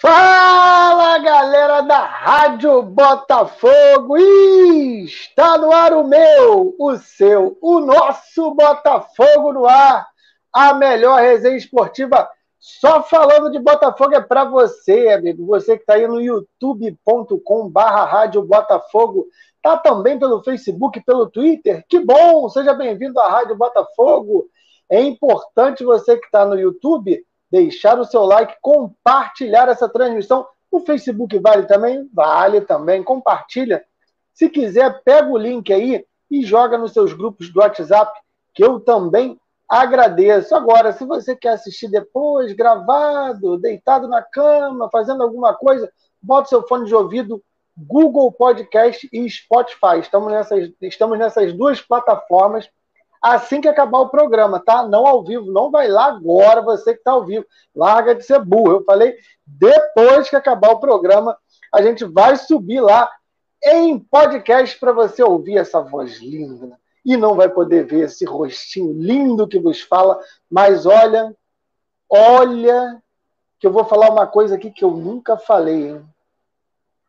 Fala galera da Rádio Botafogo! está no ar o meu, o seu, o nosso Botafogo no ar. A melhor resenha esportiva só falando de Botafogo é para você, amigo. Você que está aí no youtube.com/barra Rádio Botafogo. Tá também pelo Facebook, pelo Twitter. Que bom! Seja bem-vindo à Rádio Botafogo. É importante você que está no YouTube deixar o seu like, compartilhar essa transmissão. O Facebook vale também? Vale também. Compartilha. Se quiser, pega o link aí e joga nos seus grupos do WhatsApp, que eu também agradeço. Agora, se você quer assistir depois, gravado, deitado na cama, fazendo alguma coisa, bota seu fone de ouvido, Google Podcast e Spotify. Estamos nessas, estamos nessas duas plataformas assim que acabar o programa, tá? Não ao vivo, não vai lá agora, você que está ao vivo. Larga de ser burro. Eu falei, depois que acabar o programa, a gente vai subir lá em podcast para você ouvir essa voz linda. E não vai poder ver esse rostinho lindo que vos fala, mas olha, olha, que eu vou falar uma coisa aqui que eu nunca falei, hein?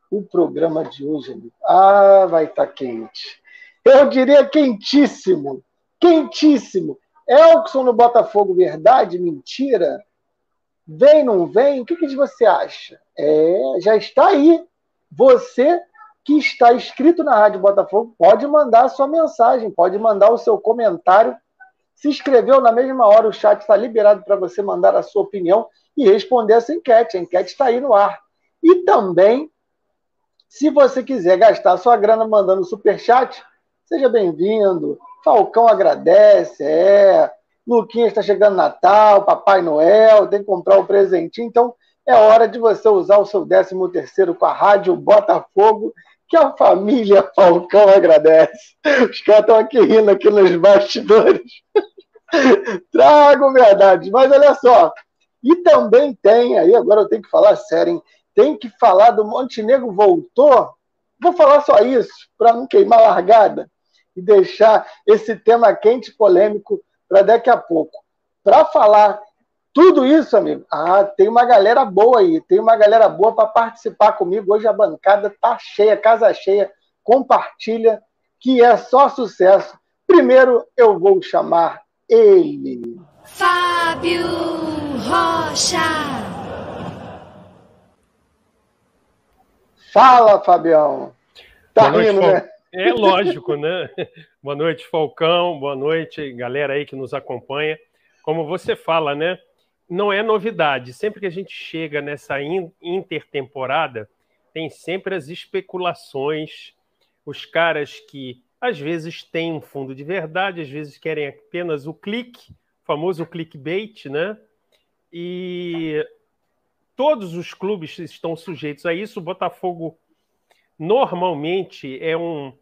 O programa de hoje, amigo. Ah, vai estar tá quente. Eu diria quentíssimo quentíssimo. Elkson no Botafogo, verdade? Mentira? Vem, não vem? O que, que você acha? É, já está aí. Você que está inscrito na Rádio Botafogo pode mandar a sua mensagem, pode mandar o seu comentário. Se inscreveu na mesma hora, o chat está liberado para você mandar a sua opinião e responder essa enquete. A enquete está aí no ar. E também, se você quiser gastar sua grana mandando super chat, seja bem-vindo. Falcão agradece, é. Luquinha está chegando Natal, Papai Noel, tem que comprar o um presentinho. Então, é hora de você usar o seu 13 terceiro com a Rádio Botafogo, que a família Falcão agradece. Os caras estão aqui rindo aqui nos bastidores. Trago verdade. Mas olha só, e também tem, aí agora eu tenho que falar sério, hein? tem que falar do Montenegro voltou. Vou falar só isso, para não queimar largada e deixar esse tema quente e polêmico para daqui a pouco. Para falar tudo isso, amigo, ah, tem uma galera boa aí, tem uma galera boa para participar comigo. Hoje a bancada tá cheia, casa cheia. Compartilha, que é só sucesso. Primeiro eu vou chamar ele. Fábio Rocha. Fala, Fabião. Tá Boa rindo, noite, né? É lógico, né? Boa noite, Falcão. Boa noite, galera aí que nos acompanha. Como você fala, né? Não é novidade. Sempre que a gente chega nessa intertemporada, tem sempre as especulações, os caras que às vezes têm um fundo de verdade, às vezes querem apenas o clique, o famoso clickbait, né? E todos os clubes estão sujeitos a isso. O Botafogo normalmente é um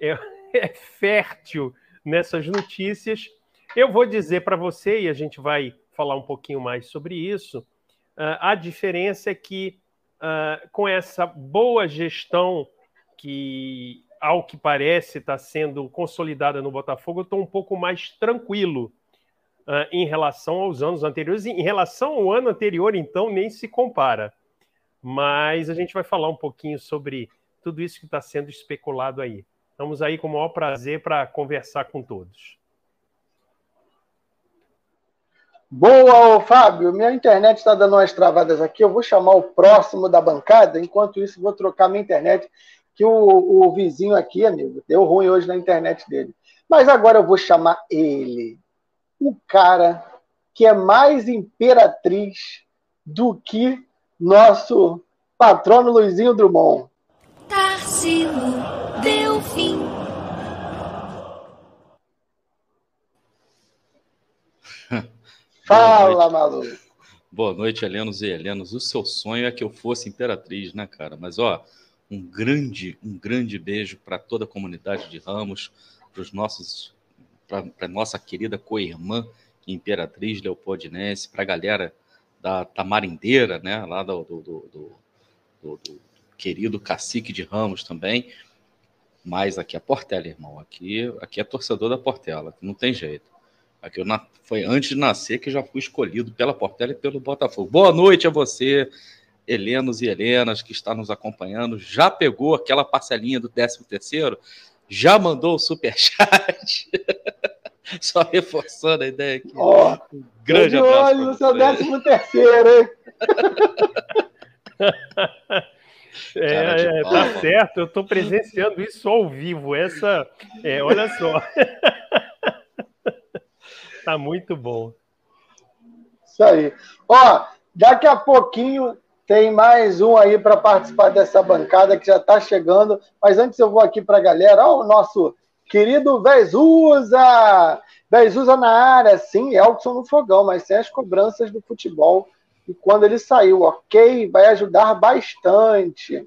é, é fértil nessas notícias. Eu vou dizer para você, e a gente vai falar um pouquinho mais sobre isso, uh, a diferença é que uh, com essa boa gestão que, ao que parece, está sendo consolidada no Botafogo, eu estou um pouco mais tranquilo uh, em relação aos anos anteriores. Em relação ao ano anterior, então, nem se compara. Mas a gente vai falar um pouquinho sobre tudo isso que está sendo especulado aí. Estamos aí com o maior prazer para conversar com todos. Boa, Fábio. Minha internet está dando umas travadas aqui. Eu vou chamar o próximo da bancada. Enquanto isso, vou trocar minha internet, que o, o vizinho aqui, amigo, deu ruim hoje na internet dele. Mas agora eu vou chamar ele. O cara que é mais imperatriz do que nosso patrono Luizinho Drummond. Tarsilo Delfim. Fala, maluco. Boa noite, Helenos e Helenos. O seu sonho é que eu fosse imperatriz, né, cara? Mas, ó, um grande, um grande beijo para toda a comunidade de Ramos, para os nossos, para nossa querida co-irmã Imperatriz Leopoldinense, para a galera da Tamarindeira, né, lá do, do, do, do, do querido cacique de Ramos também. Mas aqui é Portela, irmão. Aqui, aqui é torcedor da Portela, não tem jeito. Aqui eu na... foi antes de nascer que já fui escolhido pela Portela e pelo Botafogo. Boa noite a você, Helenos e Helenas que está nos acompanhando, já pegou aquela parcelinha do 13 terceiro, já mandou o superchat. Só reforçando a ideia aqui. Um grande abraço. Olho no seu 13 terceiro, hein? É, é, tá certo, eu estou presenciando isso ao vivo. Essa, é, olha só. tá muito bom. Isso aí. Ó, daqui a pouquinho tem mais um aí para participar dessa bancada que já está chegando. Mas antes eu vou aqui para a galera. Ó, o nosso querido Vezusa! Vezusa na área, sim, Elkson no fogão, mas sem as cobranças do futebol e quando ele saiu, ok, vai ajudar bastante.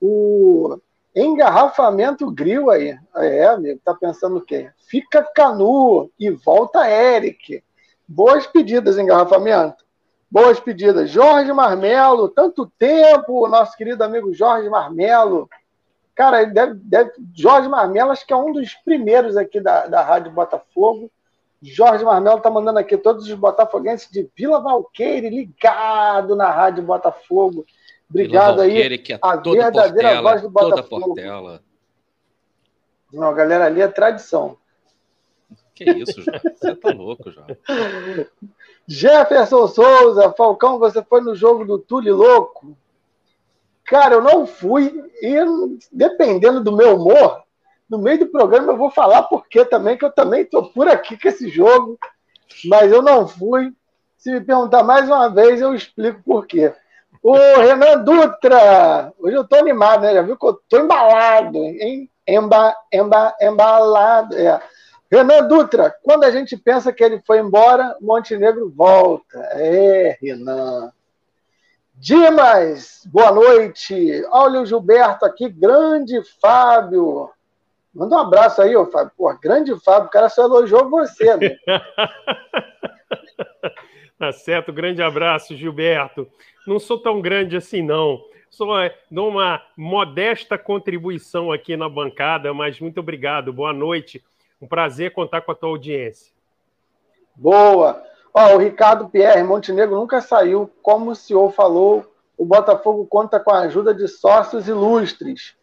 O engarrafamento grill aí. É, amigo, tá pensando o quê? Fica Canu e volta Eric. Boas pedidas, engarrafamento. Boas pedidas. Jorge Marmelo, tanto tempo, nosso querido amigo Jorge Marmelo. Cara, ele deve, deve, Jorge Marmelo, acho que é um dos primeiros aqui da, da Rádio Botafogo. Jorge Marmelo tá mandando aqui todos os botafoguenses de Vila Valqueire ligado na Rádio Botafogo. Obrigado aí. Que é a verdadeira portela, voz do Botafogo. Portela. Não, galera, ali é tradição. Que isso, Jorge? Você tá louco, já. Jefferson Souza, Falcão, você foi no jogo do Tule Louco? Cara, eu não fui e dependendo do meu humor, no meio do programa eu vou falar porque também, que eu também estou por aqui com esse jogo, mas eu não fui. Se me perguntar mais uma vez, eu explico por quê. O Renan Dutra, hoje eu estou animado, né? Já viu que eu estou embalado, hein? Emba, emba, embalado. É. Renan Dutra, quando a gente pensa que ele foi embora, Montenegro volta. É, Renan. Dimas, boa noite. Olha o Gilberto aqui, grande Fábio. Manda um abraço aí, ô Fábio. Pô, grande Fábio, o cara só elogiou você, né? tá certo, grande abraço, Gilberto. Não sou tão grande assim, não. Sou é, dou uma modesta contribuição aqui na bancada, mas muito obrigado. Boa noite. Um prazer contar com a tua audiência. Boa. Ó, o Ricardo Pierre Montenegro nunca saiu. Como o senhor falou, o Botafogo conta com a ajuda de sócios ilustres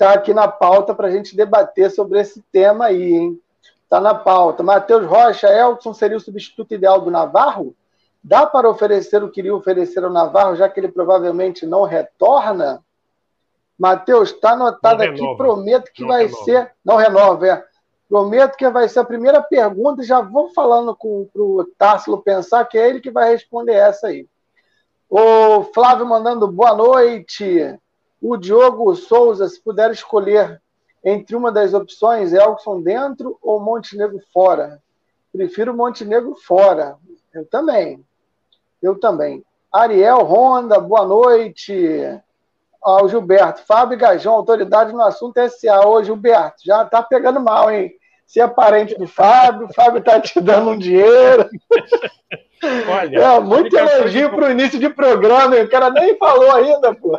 está aqui na pauta para a gente debater sobre esse tema aí, hein? Está na pauta. Matheus Rocha, Elton seria o substituto ideal do Navarro? Dá para oferecer o que iria oferecer ao Navarro, já que ele provavelmente não retorna? Matheus, está anotado aqui, prometo que não vai renova. ser. Não renova, é. Prometo que vai ser a primeira pergunta já vou falando para o Tássilo pensar que é ele que vai responder essa aí. O Flávio mandando boa noite. O Diogo Souza, se puder escolher entre uma das opções, Elkson dentro ou Montenegro fora? Prefiro Montenegro fora. Eu também. Eu também. Ariel Honda, boa noite. Ó, o Gilberto, Fábio Gajão, autoridade no assunto SA. Ô, Gilberto, já tá pegando mal, hein? Se é parente do Fábio, o Fábio tá te dando um dinheiro. Olha, é, muito elogio para o início de programa, o cara nem falou ainda, pô.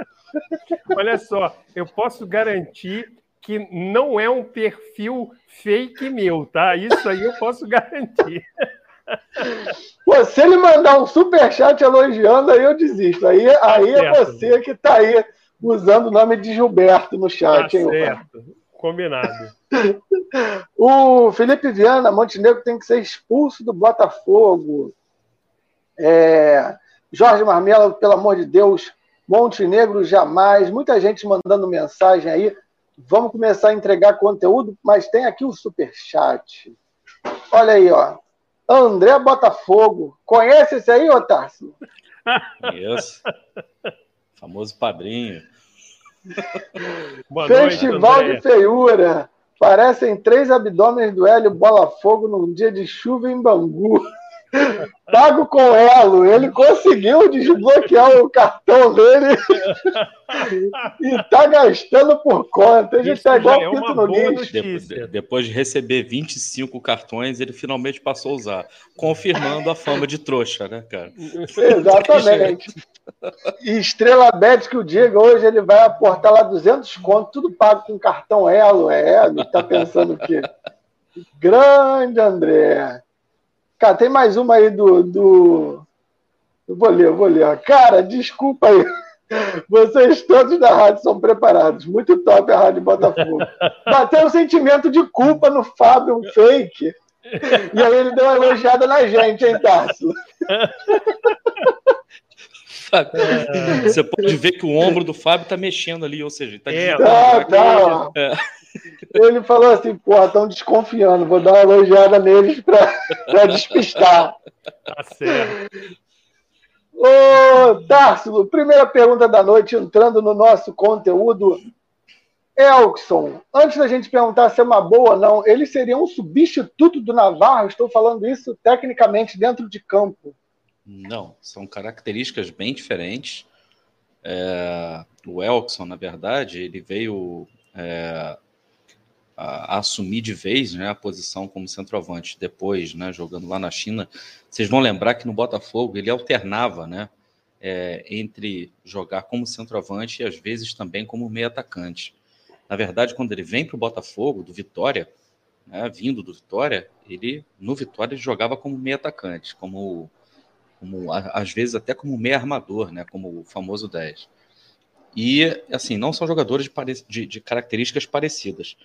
Olha só, eu posso garantir que não é um perfil fake meu, tá? Isso aí eu posso garantir. Pô, se ele mandar um superchat elogiando, aí eu desisto. Aí, tá aí é você que está aí usando o nome de Gilberto no chat, tá hein? Certo. Combinado. o Felipe Viana, Montenegro tem que ser expulso do Botafogo. É... Jorge Marmelo, pelo amor de Deus, Montenegro jamais. Muita gente mandando mensagem aí. Vamos começar a entregar conteúdo, mas tem aqui o super chat. Olha aí, ó. André Botafogo. Conhece esse aí, Otárcio? Isso. Famoso padrinho. Festival noite, de feiura. Parecem três abdômenes do Hélio Bola Fogo num dia de chuva em Bangu. Pago com elo. Ele conseguiu desbloquear o cartão dele e tá gastando por conta. Ele Isso tá igual é Pinto no. Depois, depois de receber 25 cartões, ele finalmente passou a usar, confirmando a fama de trouxa, né, cara? Exatamente. E Estrela Bet que o Diego hoje ele vai aportar lá 200 contos, tudo pago com cartão elo. É, ele tá pensando que grande André. Cara, tem mais uma aí do, do Eu vou ler, eu vou ler. Cara, desculpa aí. Vocês todos da rádio são preparados. Muito top a Rádio Botafogo. Bateu um sentimento de culpa no Fábio, um fake. E aí ele deu uma elogiada na gente, hein, Tarso? Você pode ver que o ombro do Fábio tá mexendo ali, ou seja, tá é, tá, tá. É. Ele falou assim, porra, estão desconfiando, vou dar uma elogiada neles para despistar. Tá certo. Ô, Tarso, primeira pergunta da noite, entrando no nosso conteúdo. Elkson, antes da gente perguntar se é uma boa ou não, ele seria um substituto do Navarro? Estou falando isso tecnicamente dentro de campo. Não, são características bem diferentes. É, o Elkson, na verdade, ele veio é, a, a assumir de vez né, a posição como centroavante depois, né, jogando lá na China. Vocês vão lembrar que no Botafogo ele alternava né, é, entre jogar como centroavante e às vezes também como meio atacante. Na verdade, quando ele vem para o Botafogo, do Vitória, né, vindo do Vitória, ele no Vitória ele jogava como meio atacante, como, como às vezes até como meio armador, né, como o famoso 10. E, assim, não são jogadores de, de, de características parecidas.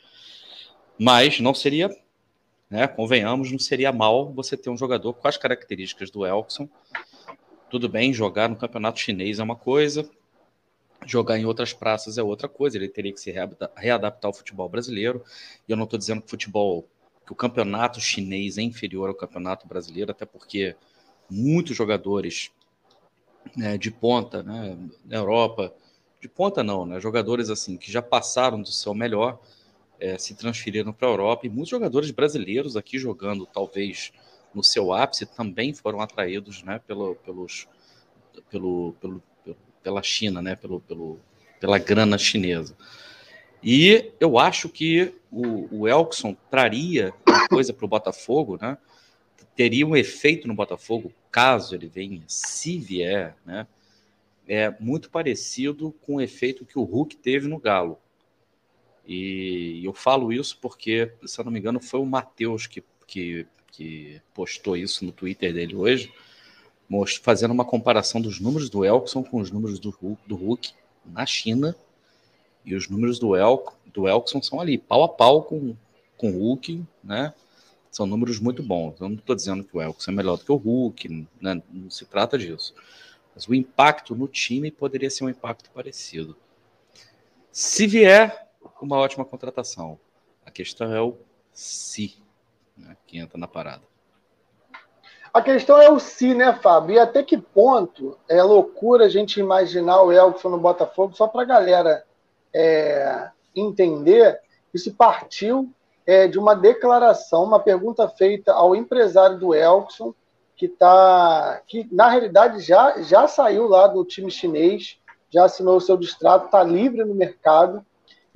Mas não seria, né, convenhamos, não seria mal você ter um jogador com as características do Elkson. Tudo bem, jogar no campeonato chinês é uma coisa, jogar em outras praças é outra coisa. Ele teria que se readaptar ao futebol brasileiro. E eu não estou dizendo que o futebol, que o campeonato chinês é inferior ao campeonato brasileiro, até porque muitos jogadores né, de ponta, né, na Europa, de ponta não, né, jogadores assim que já passaram do seu melhor é, se transferiram para a Europa e muitos jogadores brasileiros aqui jogando, talvez no seu ápice, também foram atraídos né, pelo, pelos, pelo, pelo, pela China, né, pelo, pelo, pela grana chinesa. E eu acho que o, o Elkson traria uma coisa para o Botafogo, né? teria um efeito no Botafogo, caso ele venha, se vier, né? é muito parecido com o efeito que o Hulk teve no Galo. E eu falo isso porque, se eu não me engano, foi o Matheus que, que, que postou isso no Twitter dele hoje, fazendo uma comparação dos números do Elkson com os números do Hulk, do Hulk na China. E os números do, El, do Elkson são ali, pau a pau com, com o Hulk, né? São números muito bons. Eu não estou dizendo que o Elkson é melhor do que o Hulk, né? não se trata disso. Mas o impacto no time poderia ser um impacto parecido. Se vier uma ótima contratação. A questão é o se né, que entra na parada. A questão é o se, né, Fábio? E até que ponto é loucura a gente imaginar o Elkson no Botafogo, só para a galera é, entender, isso partiu é, de uma declaração, uma pergunta feita ao empresário do Elkson, que tá, que na realidade já, já saiu lá do time chinês, já assinou o seu distrato, está livre no mercado,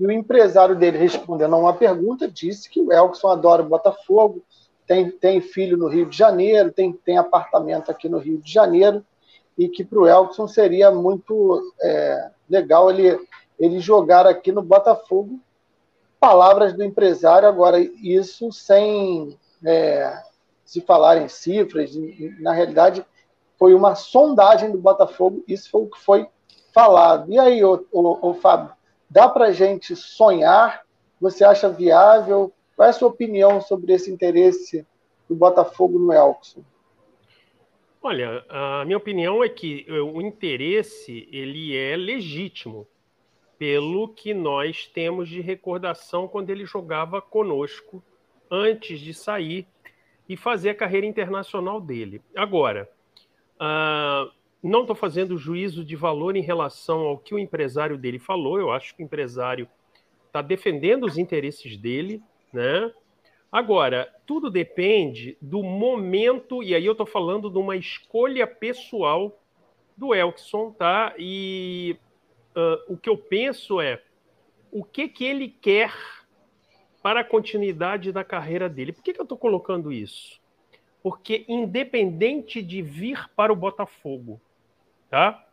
e o empresário dele, respondendo a uma pergunta, disse que o Elkson adora o Botafogo, tem, tem filho no Rio de Janeiro, tem, tem apartamento aqui no Rio de Janeiro, e que para o Elkson seria muito é, legal ele, ele jogar aqui no Botafogo. Palavras do empresário, agora, isso sem é, se falar em cifras, na realidade, foi uma sondagem do Botafogo, isso foi o que foi falado. E aí, o, o, Fábio, Dá para a gente sonhar? Você acha viável? Qual é a sua opinião sobre esse interesse do Botafogo no Elkson? Olha, a minha opinião é que o interesse ele é legítimo pelo que nós temos de recordação quando ele jogava conosco antes de sair e fazer a carreira internacional dele. Agora, uh, não estou fazendo juízo de valor em relação ao que o empresário dele falou. Eu acho que o empresário está defendendo os interesses dele, né? Agora, tudo depende do momento, e aí eu estou falando de uma escolha pessoal do Elkson, tá? E uh, o que eu penso é o que, que ele quer para a continuidade da carreira dele. Por que, que eu estou colocando isso? Porque, independente de vir para o Botafogo, tá?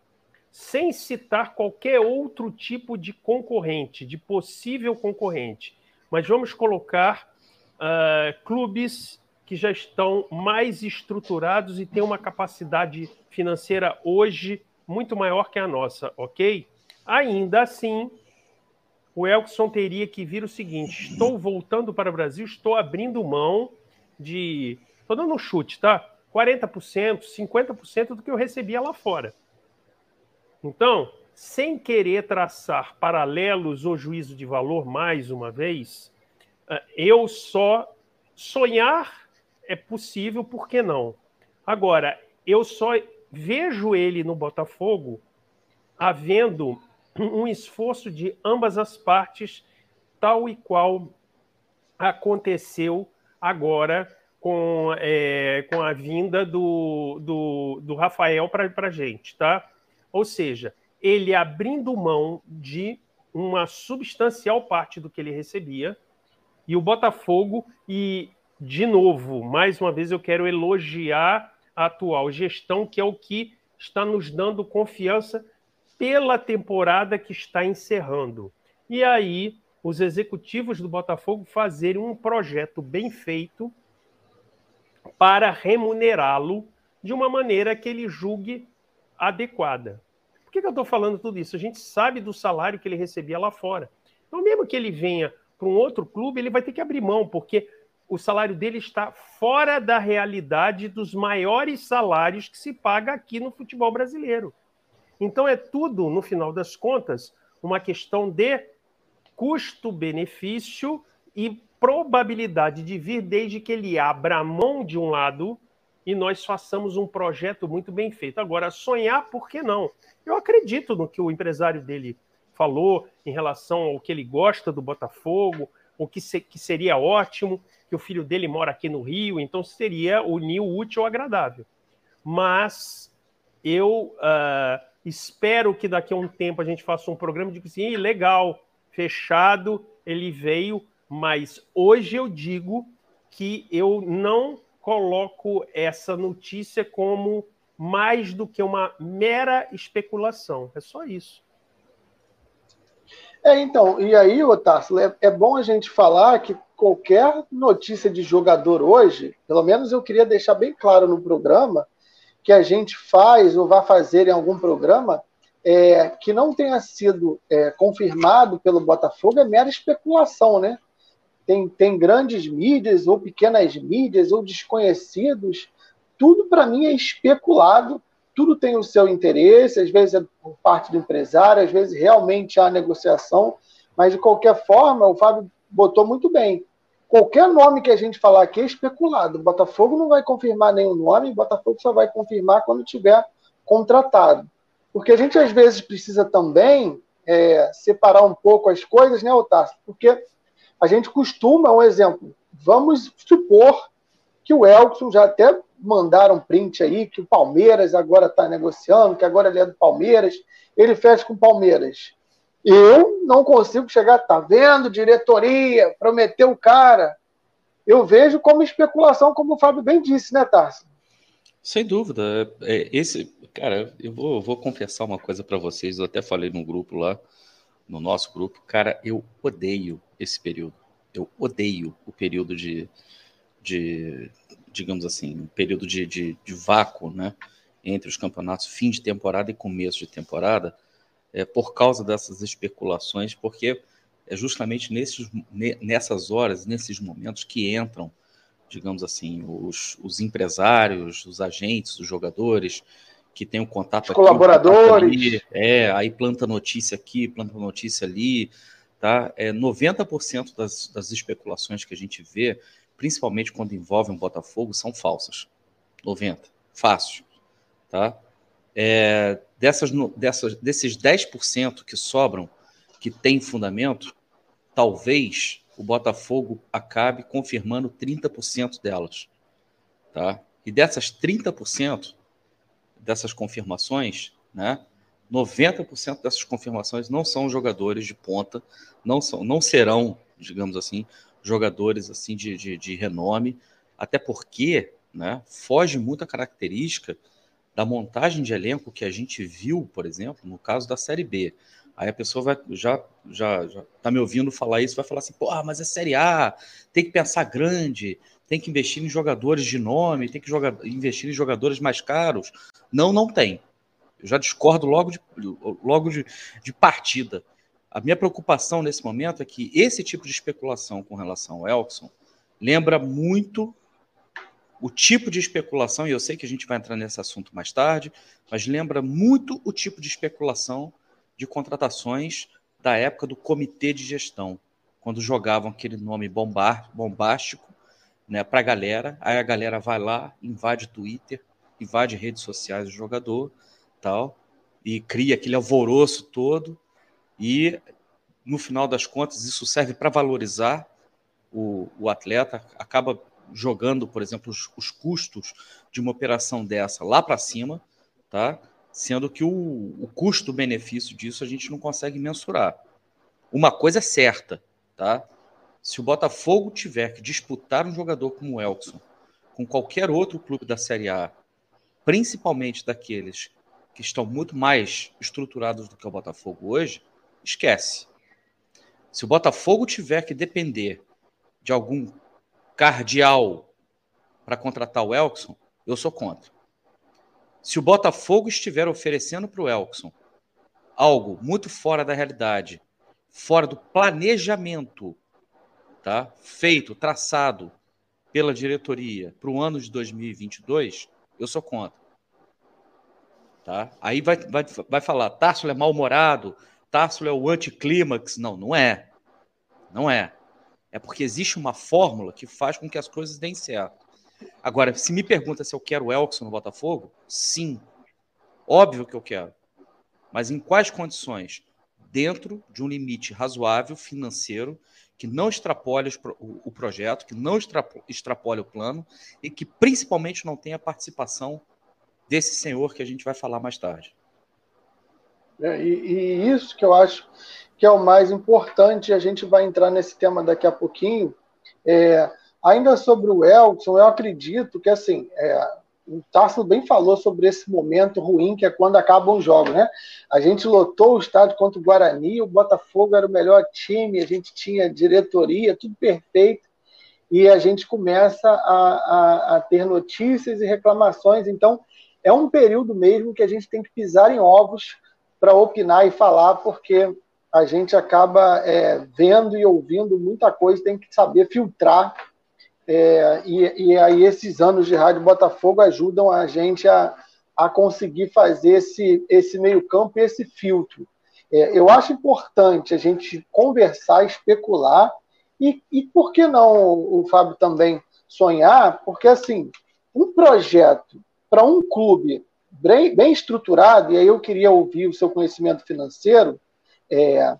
Sem citar qualquer outro tipo de concorrente, de possível concorrente. Mas vamos colocar uh, clubes que já estão mais estruturados e têm uma capacidade financeira hoje muito maior que a nossa, ok? Ainda assim, o Elkson teria que vir o seguinte: estou voltando para o Brasil, estou abrindo mão de. Estou dando um chute, tá? 40%, 50% do que eu recebia lá fora. Então, sem querer traçar paralelos ou juízo de valor, mais uma vez, eh, eu só sonhar é possível, por que não? Agora, eu só vejo ele no Botafogo havendo um esforço de ambas as partes, tal e qual aconteceu agora com, é, com a vinda do, do, do Rafael para a gente, tá? Ou seja, ele abrindo mão de uma substancial parte do que ele recebia, e o Botafogo, e de novo, mais uma vez eu quero elogiar a atual gestão, que é o que está nos dando confiança pela temporada que está encerrando. E aí, os executivos do Botafogo fazerem um projeto bem feito para remunerá-lo de uma maneira que ele julgue adequada. Por que, que eu estou falando tudo isso? A gente sabe do salário que ele recebia lá fora. Então, mesmo que ele venha para um outro clube, ele vai ter que abrir mão, porque o salário dele está fora da realidade dos maiores salários que se paga aqui no futebol brasileiro. Então, é tudo, no final das contas, uma questão de custo-benefício e probabilidade de vir desde que ele abra mão de um lado e nós façamos um projeto muito bem feito. Agora, sonhar, por que não? Eu acredito no que o empresário dele falou em relação ao que ele gosta do Botafogo, o que, se, que seria ótimo, que o filho dele mora aqui no Rio, então seria unir o útil ao agradável. Mas eu uh, espero que daqui a um tempo a gente faça um programa de que assim, legal, fechado, ele veio, mas hoje eu digo que eu não coloco essa notícia como mais do que uma mera especulação. É só isso. É, então, e aí, Otácio, é, é bom a gente falar que qualquer notícia de jogador hoje, pelo menos eu queria deixar bem claro no programa, que a gente faz ou vai fazer em algum programa, é, que não tenha sido é, confirmado pelo Botafogo é mera especulação, né? Tem, tem grandes mídias, ou pequenas mídias, ou desconhecidos, tudo para mim é especulado, tudo tem o seu interesse, às vezes é por parte do empresário, às vezes realmente há negociação, mas de qualquer forma, o Fábio botou muito bem. Qualquer nome que a gente falar aqui é especulado. O Botafogo não vai confirmar nenhum nome, o Botafogo só vai confirmar quando tiver contratado. Porque a gente às vezes precisa também é, separar um pouco as coisas, né, Otávio? Porque a gente costuma, um exemplo, vamos supor que o Elkson já até mandaram print aí, que o Palmeiras agora está negociando, que agora ele é do Palmeiras, ele fecha com o Palmeiras. Eu não consigo chegar, tá vendo? Diretoria, prometeu o cara. Eu vejo como especulação, como o Fábio bem disse, né, Tarso? Sem dúvida. É, esse, Cara, eu vou, vou confessar uma coisa para vocês. Eu até falei no grupo lá, no nosso grupo. Cara, eu odeio esse período. Eu odeio o período de, de digamos assim, um período de, de, de vácuo, né? Entre os campeonatos, fim de temporada e começo de temporada, é, por causa dessas especulações, porque é justamente nesses, nessas horas, nesses momentos que entram, digamos assim, os, os empresários, os agentes, os jogadores, que tem um contato Os aqui, colaboradores. ali, é, aí planta notícia aqui, planta notícia ali, tá? É 90% das, das especulações que a gente vê, principalmente quando envolvem o Botafogo, são falsas. 90, fácil, tá? É, dessas, dessas, desses 10% que sobram, que tem fundamento, talvez o Botafogo acabe confirmando 30% delas, tá? E dessas 30%, dessas confirmações, né? 90% dessas confirmações não são jogadores de ponta, não são, não serão, digamos assim, jogadores assim de, de, de renome, até porque, né, foge muito a característica da montagem de elenco que a gente viu, por exemplo, no caso da Série B. Aí a pessoa vai já já já tá me ouvindo falar isso, vai falar assim, porra, mas é Série A, tem que pensar grande, tem que investir em jogadores de nome, tem que jogar, investir em jogadores mais caros. Não, não tem. Eu já discordo logo de, logo de, de partida. A minha preocupação nesse momento é que esse tipo de especulação com relação ao Elkson lembra muito o tipo de especulação, e eu sei que a gente vai entrar nesse assunto mais tarde, mas lembra muito o tipo de especulação de contratações da época do comitê de gestão, quando jogavam aquele nome bombástico né, para a galera, aí a galera vai lá, invade Twitter, invade redes sociais do jogador, tal, e cria aquele alvoroço todo, e no final das contas isso serve para valorizar o, o atleta, acaba jogando, por exemplo, os, os custos de uma operação dessa lá para cima, tá? Sendo que o, o custo-benefício disso a gente não consegue mensurar. Uma coisa é certa, tá? Se o Botafogo tiver que disputar um jogador como o Elkson com qualquer outro clube da Série A, principalmente daqueles que estão muito mais estruturados do que o Botafogo hoje, esquece. Se o Botafogo tiver que depender de algum cardeal para contratar o Elkson, eu sou contra. Se o Botafogo estiver oferecendo para o Elkson algo muito fora da realidade, fora do planejamento tá, feito, traçado pela diretoria para o ano de 2022, eu sou contra. Tá? Aí vai, vai, vai falar, Tássilo é mal-humorado, Tássilo é o anticlímax. Não, não é. Não é. É porque existe uma fórmula que faz com que as coisas deem certo. Agora, se me pergunta se eu quero o Elkson no Botafogo, sim. Óbvio que eu quero. Mas em quais condições? Dentro de um limite razoável financeiro que não extrapole o projeto, que não extrapole o plano e que principalmente não tenha participação desse senhor que a gente vai falar mais tarde. É, e, e, isso que eu acho que é o mais importante, a gente vai entrar nesse tema daqui a pouquinho. É, ainda sobre o Elton, eu acredito que assim, é, o Tarso bem falou sobre esse momento ruim que é quando acabam os jogos, né? A gente lotou o estádio contra o Guarani, o Botafogo era o melhor time, a gente tinha diretoria, tudo perfeito, e a gente começa a, a, a ter notícias e reclamações. Então, é um período mesmo que a gente tem que pisar em ovos para opinar e falar, porque a gente acaba é, vendo e ouvindo muita coisa, tem que saber filtrar. É, e, e, aí esses anos de Rádio Botafogo ajudam a gente a, a conseguir fazer esse, esse meio campo e esse filtro. É, eu acho importante a gente conversar, especular, e, e por que não o Fábio também sonhar? Porque, assim, um projeto para um clube bem, bem estruturado, e aí eu queria ouvir o seu conhecimento financeiro, é,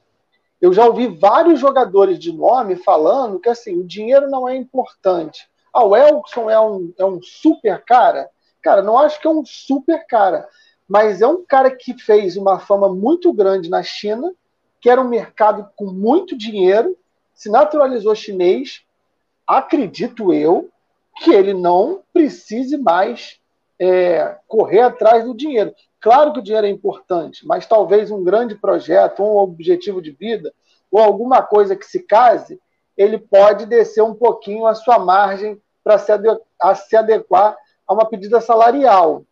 eu já ouvi vários jogadores de nome falando que assim, o dinheiro não é importante. Ah, o Elkson é um, é um super cara? Cara, não acho que é um super cara, mas é um cara que fez uma fama muito grande na China, que era um mercado com muito dinheiro, se naturalizou chinês. Acredito eu que ele não precise mais é, correr atrás do dinheiro. Claro que o dinheiro é importante, mas talvez um grande projeto, um objetivo de vida, ou alguma coisa que se case, ele pode descer um pouquinho a sua margem para se, se, adequar a uma pedida salarial.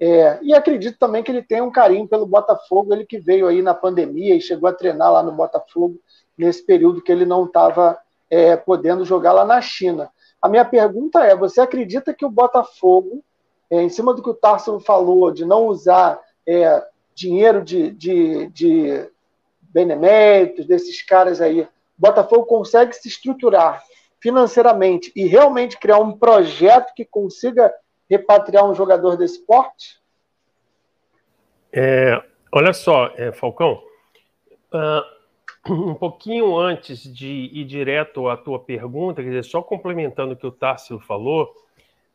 É, e acredito também que ele tem um carinho pelo Botafogo, ele que veio aí na pandemia e chegou a treinar lá no Botafogo nesse período que ele não estava é, podendo jogar lá na China. A minha pergunta é: você acredita que o Botafogo é, em cima do que o Tarso falou, de não usar é, dinheiro de, de, de beneméritos, desses caras aí, Botafogo consegue se estruturar financeiramente e realmente criar um projeto que consiga repatriar um jogador desse porte? É, olha só, é, Falcão, uh, um pouquinho antes de ir direto à tua pergunta, quer dizer, só complementando o que o Tássio falou,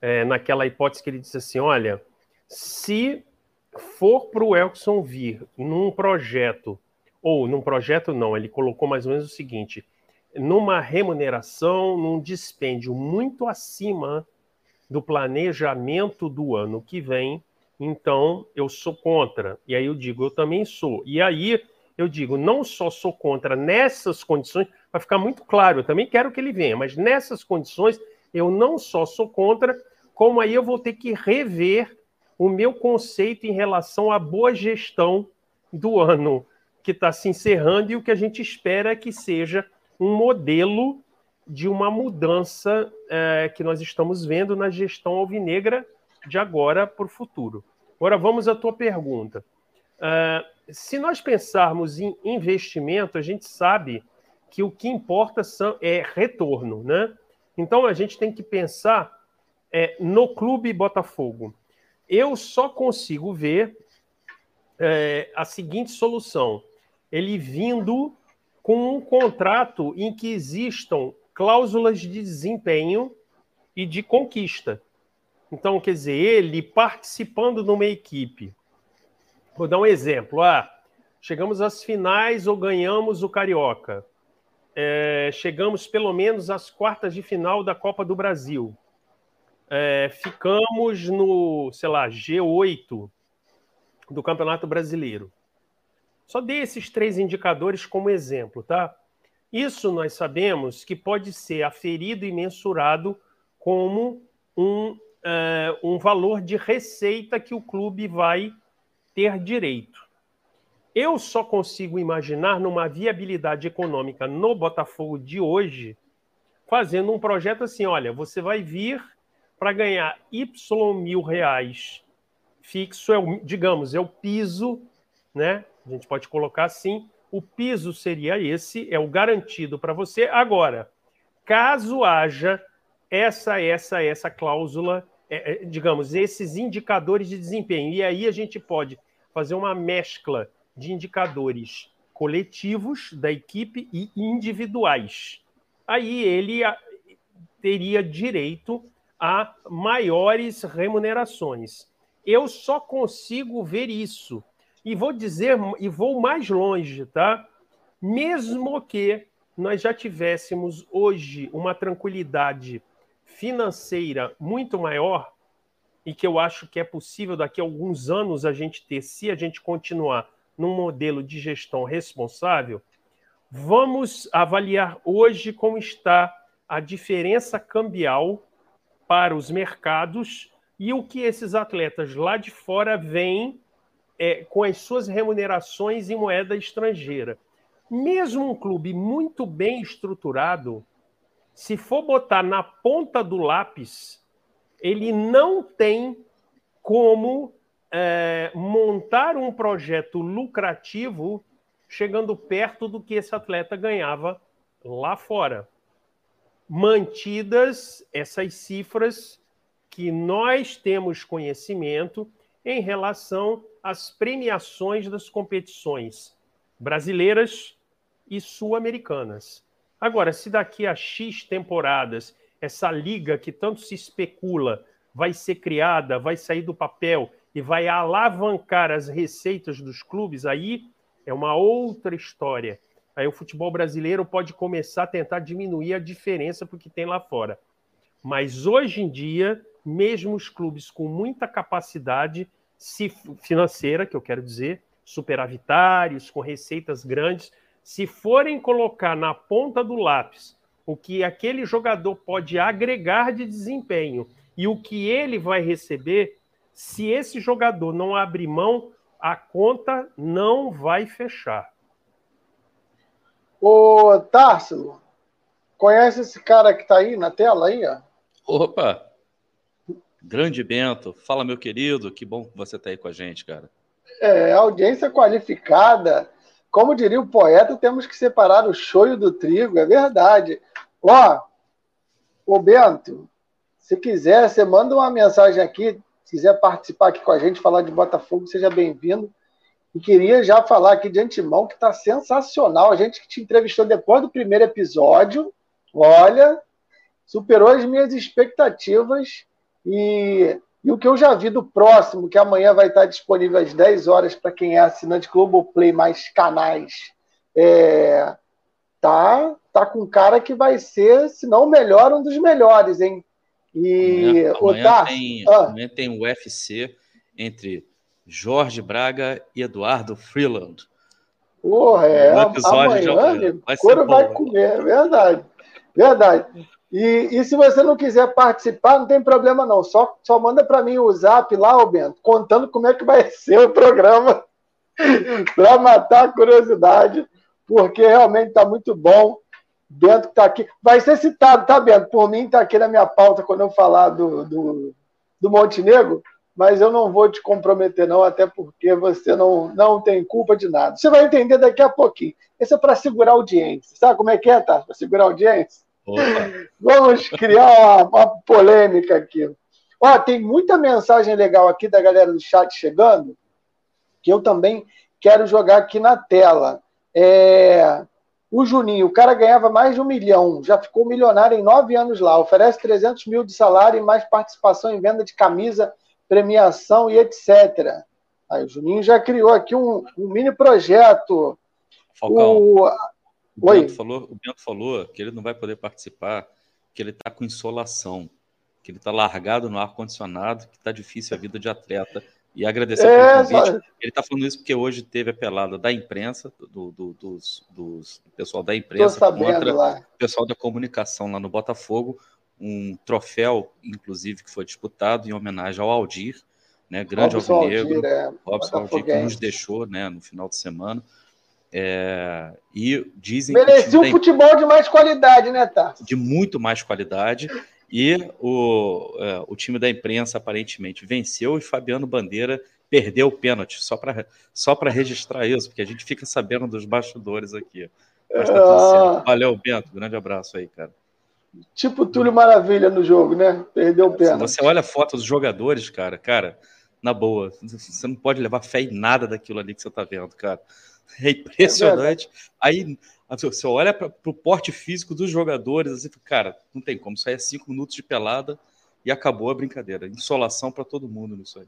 é, naquela hipótese que ele disse assim: olha, se for para o Elkson vir num projeto, ou num projeto não, ele colocou mais ou menos o seguinte: numa remuneração, num dispêndio muito acima do planejamento do ano que vem, então eu sou contra. E aí eu digo, eu também sou. E aí eu digo, não só sou contra nessas condições, para ficar muito claro, eu também quero que ele venha, mas nessas condições eu não só sou contra, como aí eu vou ter que rever o meu conceito em relação à boa gestão do ano que está se encerrando e o que a gente espera que seja um modelo de uma mudança é, que nós estamos vendo na gestão alvinegra de agora para o futuro. Agora vamos à tua pergunta. Uh, se nós pensarmos em investimento, a gente sabe que o que importa são, é retorno, né? Então a gente tem que pensar é, no clube Botafogo. Eu só consigo ver é, a seguinte solução: ele vindo com um contrato em que existam cláusulas de desempenho e de conquista. Então, quer dizer, ele participando numa equipe. Vou dar um exemplo. Ah, chegamos às finais ou ganhamos o Carioca. É, chegamos pelo menos às quartas de final da Copa do Brasil. É, ficamos no, sei lá, G8 do Campeonato Brasileiro. Só dei esses três indicadores como exemplo, tá? Isso nós sabemos que pode ser aferido e mensurado como um uh, um valor de receita que o clube vai ter direito. Eu só consigo imaginar numa viabilidade econômica no Botafogo de hoje, fazendo um projeto assim: olha, você vai vir para ganhar Y mil reais fixo, é o, digamos, é o piso, né? A gente pode colocar assim: o piso seria esse, é o garantido para você. Agora, caso haja essa, essa, essa cláusula é, é, digamos, esses indicadores de desempenho. E aí a gente pode fazer uma mescla de indicadores coletivos da equipe e individuais. Aí ele teria direito a maiores remunerações. Eu só consigo ver isso. E vou dizer, e vou mais longe, tá? Mesmo que nós já tivéssemos hoje uma tranquilidade financeira muito maior e que eu acho que é possível daqui a alguns anos a gente ter, se a gente continuar num modelo de gestão responsável, vamos avaliar hoje como está a diferença cambial para os mercados e o que esses atletas lá de fora veem é, com as suas remunerações em moeda estrangeira. Mesmo um clube muito bem estruturado, se for botar na ponta do lápis, ele não tem como é, montar um projeto lucrativo chegando perto do que esse atleta ganhava lá fora. Mantidas essas cifras que nós temos conhecimento em relação às premiações das competições brasileiras e sul-americanas. Agora, se daqui a X temporadas essa liga que tanto se especula vai ser criada, vai sair do papel e vai alavancar as receitas dos clubes, aí é uma outra história. Aí o futebol brasileiro pode começar a tentar diminuir a diferença porque tem lá fora. Mas hoje em dia, mesmo os clubes com muita capacidade financeira, que eu quero dizer, superavitários, com receitas grandes, se forem colocar na ponta do lápis o que aquele jogador pode agregar de desempenho e o que ele vai receber, se esse jogador não abrir mão, a conta não vai fechar. Ô, Társilo, conhece esse cara que está aí na tela aí, ó? Opa! Grande Bento, fala meu querido, que bom que você está aí com a gente, cara. É, audiência qualificada, como diria o poeta, temos que separar o choio do trigo, é verdade. Ó, ô Bento, se quiser, você manda uma mensagem aqui, se quiser participar aqui com a gente, falar de Botafogo, seja bem-vindo. E queria já falar aqui de antemão que está sensacional. A gente que te entrevistou depois do primeiro episódio, olha, superou as minhas expectativas e e o que eu já vi do próximo, que amanhã vai estar disponível às 10 horas para quem é assinante Globoplay mais canais, é, tá, tá com cara que vai ser, se não o melhor, um dos melhores, hein? E amanhã, amanhã, tá, tem, ah, amanhã tem o UFC entre Jorge Braga e Eduardo Freeland. Porra, é. Amanhã, o couro vai comer, é verdade. Verdade. E, e, se você não quiser participar, não tem problema não. Só, só manda para mim o zap lá, ô Bento, contando como é que vai ser o programa para matar a curiosidade, porque realmente está muito bom. Bento está aqui. Vai ser citado, tá, Bento? Por mim, está aqui na minha pauta quando eu falar do, do, do Montenegro, mas eu não vou te comprometer, não, até porque você não, não tem culpa de nada. Você vai entender daqui a pouquinho. Isso é para segurar a audiência. Sabe como é que é, tá? Para segurar a audiência? Opa. Vamos criar uma, uma, polêmica aqui. Ó, tem muita mensagem legal aqui da galera do chat chegando, que eu também quero jogar aqui na tela. É... O Juninho, o cara ganhava mais de um milhão, já ficou milionário em nove anos lá, oferece 300 mil de salário e mais participação em venda de camisa, premiação e etc. Aí o Juninho já criou aqui um, um mini projeto. Falcão. O... O Oi. Bento, falou, o Bento falou que ele não vai poder participar, que ele está com insolação, que ele está largado no ar-condicionado, que está difícil a vida de atleta. E agradecer é, pelo convite. Ele está falando isso porque hoje teve a pelada da imprensa, do, do, dos, dos, do pessoal da imprensa contra lá. o pessoal da comunicação lá no Botafogo. Um troféu, inclusive, que foi disputado em homenagem ao Aldir, né, grande Robson alvinegro, Aldir, é, Robson Aldir, que nos deixou né, no final de semana. É, e dizem Merecia um futebol de mais qualidade, né, tá? De muito mais qualidade. E o, é, o time da imprensa aparentemente venceu e Fabiano Bandeira perdeu o pênalti, só para só registrar isso, porque a gente fica sabendo dos bastidores aqui. Mas tá ah. Valeu, Bento. Grande abraço aí, cara. Tipo Túlio Maravilha no jogo, né? Perdeu o. Se você olha a foto dos jogadores, cara, cara, na boa, você não pode levar fé em nada daquilo ali que você tá vendo, cara. É impressionante. É Aí você olha para o porte físico dos jogadores, assim, cara, não tem como. Isso aí é cinco minutos de pelada e acabou a brincadeira. Insolação para todo mundo nisso aí.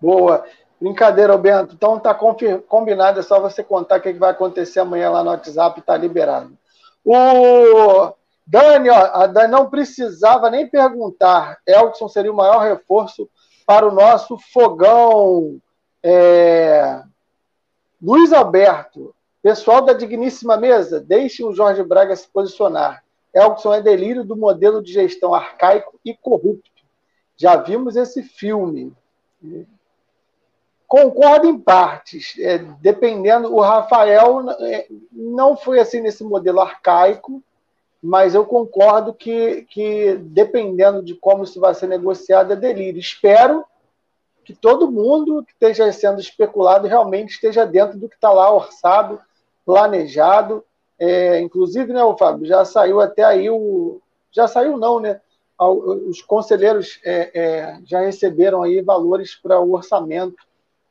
Boa. Brincadeira, Bento. Então tá combinado, é só você contar o que vai acontecer amanhã lá no WhatsApp, tá liberado. O Dani, ó, a Dani não precisava nem perguntar. Elton seria o maior reforço para o nosso fogão. É... Luiz Alberto, pessoal da digníssima mesa, deixem o Jorge Braga se posicionar. Elkson é delírio do modelo de gestão arcaico e corrupto. Já vimos esse filme. Concordo em partes, é, dependendo. O Rafael é, não foi assim nesse modelo arcaico, mas eu concordo que, que dependendo de como isso vai ser negociado, é delírio. Espero que todo mundo que esteja sendo especulado realmente esteja dentro do que está lá orçado, planejado. É, inclusive, né, o Fábio, já saiu até aí o. Já saiu, não, né? Os conselheiros é, é, já receberam aí valores para o orçamento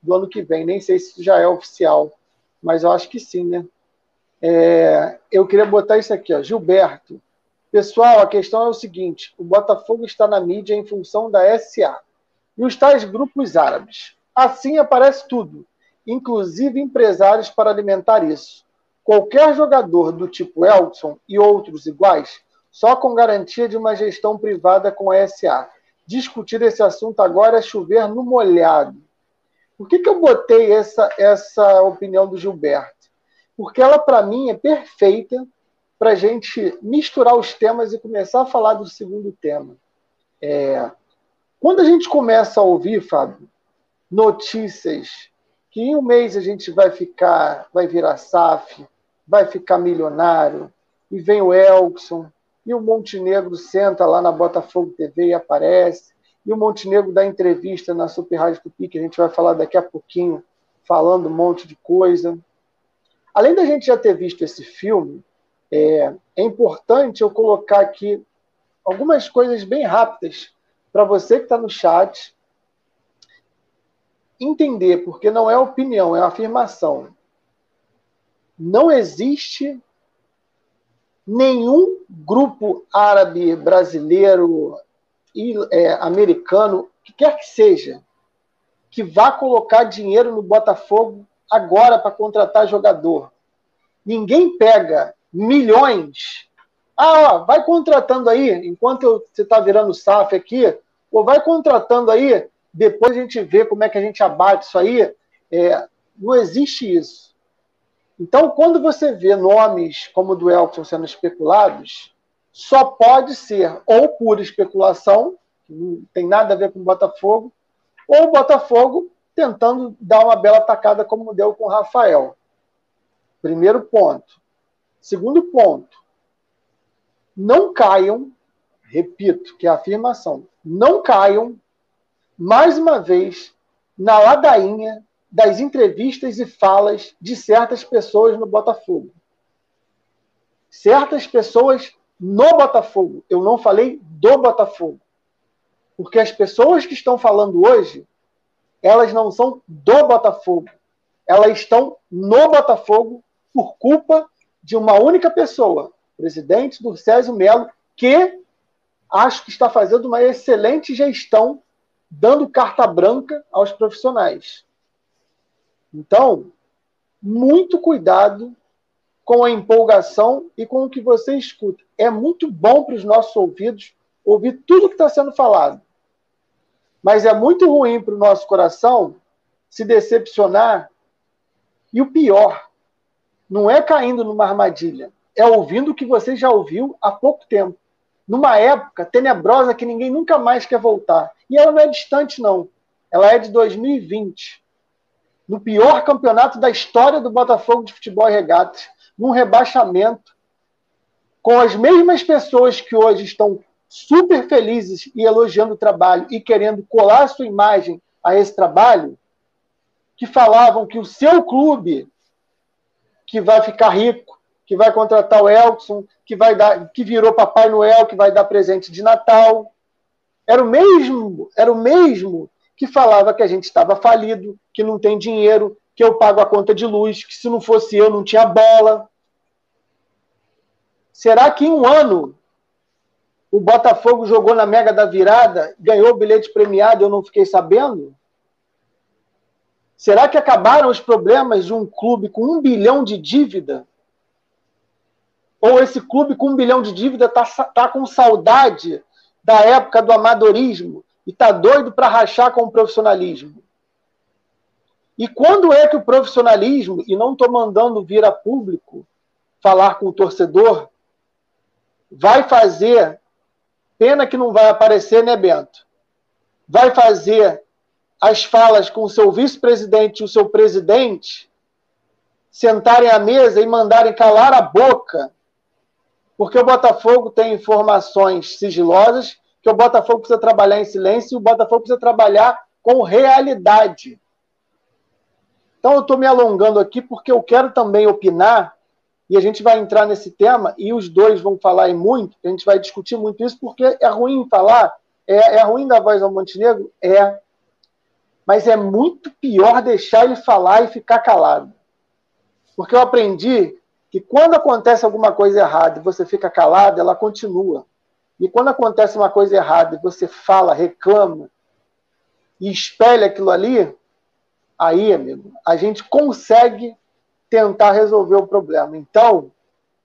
do ano que vem. Nem sei se já é oficial, mas eu acho que sim, né? É, eu queria botar isso aqui, ó. Gilberto. Pessoal, a questão é o seguinte: o Botafogo está na mídia em função da SA e os tais grupos árabes. Assim aparece tudo, inclusive empresários para alimentar isso. Qualquer jogador do tipo Elton e outros iguais, só com garantia de uma gestão privada com a SA. Discutir esse assunto agora é chover no molhado. Por que, que eu botei essa, essa opinião do Gilberto? Porque ela, para mim, é perfeita para a gente misturar os temas e começar a falar do segundo tema. É, quando a gente começa a ouvir, Fábio, notícias que em um mês a gente vai ficar, vai virar SAF, vai ficar milionário, e vem o Elkson, e o Montenegro senta lá na Botafogo TV e aparece, e o Montenegro dá entrevista na Super Rádio Tupi, que a gente vai falar daqui a pouquinho, falando um monte de coisa. Além da gente já ter visto esse filme, é, é importante eu colocar aqui algumas coisas bem rápidas para você que está no chat entender, porque não é opinião, é afirmação. Não existe nenhum grupo árabe, brasileiro e é, americano, que quer que seja, que vá colocar dinheiro no Botafogo agora para contratar jogador. Ninguém pega milhões. Ah, ó, vai contratando aí, enquanto eu, você está virando SAF aqui, Pô, vai contratando aí, depois a gente vê como é que a gente abate isso aí. É, não existe isso. Então, quando você vê nomes como o do Elton sendo especulados, só pode ser ou por especulação, que não tem nada a ver com o Botafogo, ou o Botafogo tentando dar uma bela tacada como deu com o Rafael. Primeiro ponto. Segundo ponto, não caiam, repito, que é a afirmação, não caiam mais uma vez na ladainha das entrevistas e falas de certas pessoas no Botafogo. Certas pessoas no Botafogo. Eu não falei do Botafogo. Porque as pessoas que estão falando hoje, elas não são do Botafogo. Elas estão no Botafogo por culpa de uma única pessoa, o presidente do Césio Melo, que acho que está fazendo uma excelente gestão, dando carta branca aos profissionais. Então, muito cuidado com a empolgação e com o que você escuta. É muito bom para os nossos ouvidos ouvir tudo que está sendo falado. Mas é muito ruim para o nosso coração se decepcionar. E o pior, não é caindo numa armadilha, é ouvindo o que você já ouviu há pouco tempo. Numa época tenebrosa que ninguém nunca mais quer voltar. E ela não é distante, não. Ela é de 2020 no pior campeonato da história do Botafogo de futebol e regatas, num rebaixamento, com as mesmas pessoas que hoje estão super felizes e elogiando o trabalho e querendo colar sua imagem a esse trabalho, que falavam que o seu clube que vai ficar rico, que vai contratar o Elkson, que vai dar, que virou Papai Noel, que vai dar presente de Natal, era o mesmo, era o mesmo que falava que a gente estava falido, que não tem dinheiro, que eu pago a conta de luz, que se não fosse eu não tinha bola. Será que em um ano o Botafogo jogou na Mega da Virada, ganhou o bilhete premiado e eu não fiquei sabendo? Será que acabaram os problemas de um clube com um bilhão de dívida? Ou esse clube com um bilhão de dívida está tá com saudade da época do amadorismo, e está doido para rachar com o profissionalismo. E quando é que o profissionalismo, e não estou mandando vir a público falar com o torcedor, vai fazer, pena que não vai aparecer, né, Bento? Vai fazer as falas com o seu vice-presidente e o seu presidente sentarem à mesa e mandarem calar a boca, porque o Botafogo tem informações sigilosas que o Botafogo precisa trabalhar em silêncio e o Botafogo precisa trabalhar com realidade. Então, eu estou me alongando aqui porque eu quero também opinar e a gente vai entrar nesse tema e os dois vão falar em muito, a gente vai discutir muito isso porque é ruim falar, é, é ruim dar voz ao Montenegro? É. Mas é muito pior deixar ele falar e ficar calado. Porque eu aprendi que quando acontece alguma coisa errada e você fica calado, ela continua. E quando acontece uma coisa errada e você fala, reclama e espelha aquilo ali, aí, amigo, a gente consegue tentar resolver o problema. Então,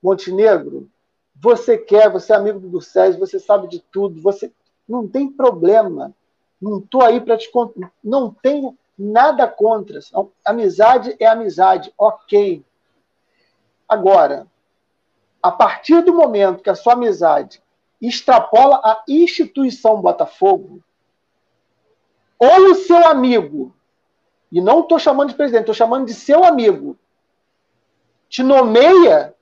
Montenegro, você quer, você é amigo do Sérgio, você sabe de tudo, você não tem problema. Não estou aí para te contar. Não tenho nada contra. Amizade é amizade, ok. Agora, a partir do momento que a sua amizade extrapola a instituição Botafogo, ou o seu amigo, e não estou chamando de presidente, estou chamando de seu amigo, te nomeia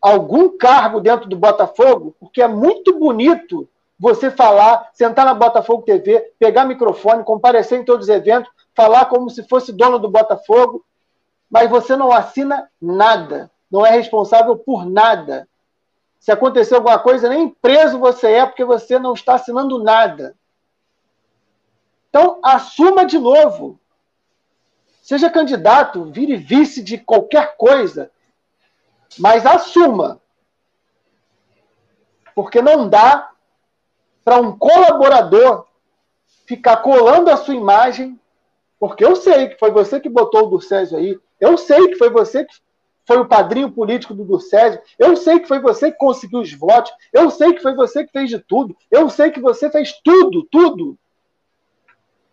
algum cargo dentro do Botafogo, porque é muito bonito você falar, sentar na Botafogo TV, pegar microfone, comparecer em todos os eventos, falar como se fosse dono do Botafogo, mas você não assina nada, não é responsável por nada. Se acontecer alguma coisa, nem preso você é, porque você não está assinando nada. Então, assuma de novo. Seja candidato, vire vice de qualquer coisa, mas assuma. Porque não dá para um colaborador ficar colando a sua imagem, porque eu sei que foi você que botou o Durcésio aí, eu sei que foi você que foi o padrinho político do Durcésio. Eu sei que foi você que conseguiu os votos. Eu sei que foi você que fez de tudo. Eu sei que você fez tudo, tudo.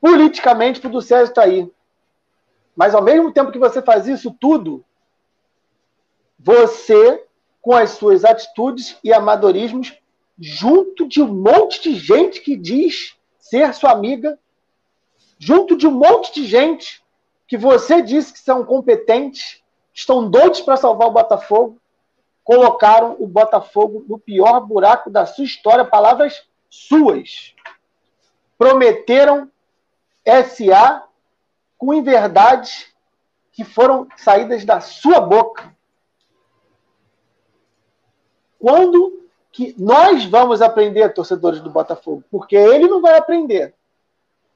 Politicamente, o Durcésio estar tá aí. Mas ao mesmo tempo que você faz isso tudo, você, com as suas atitudes e amadorismos, junto de um monte de gente que diz ser sua amiga, junto de um monte de gente que você disse que são competentes, estão doidos para salvar o Botafogo, colocaram o Botafogo no pior buraco da sua história, palavras suas. Prometeram SA com inverdades que foram saídas da sua boca. Quando que nós vamos aprender, torcedores do Botafogo? Porque ele não vai aprender.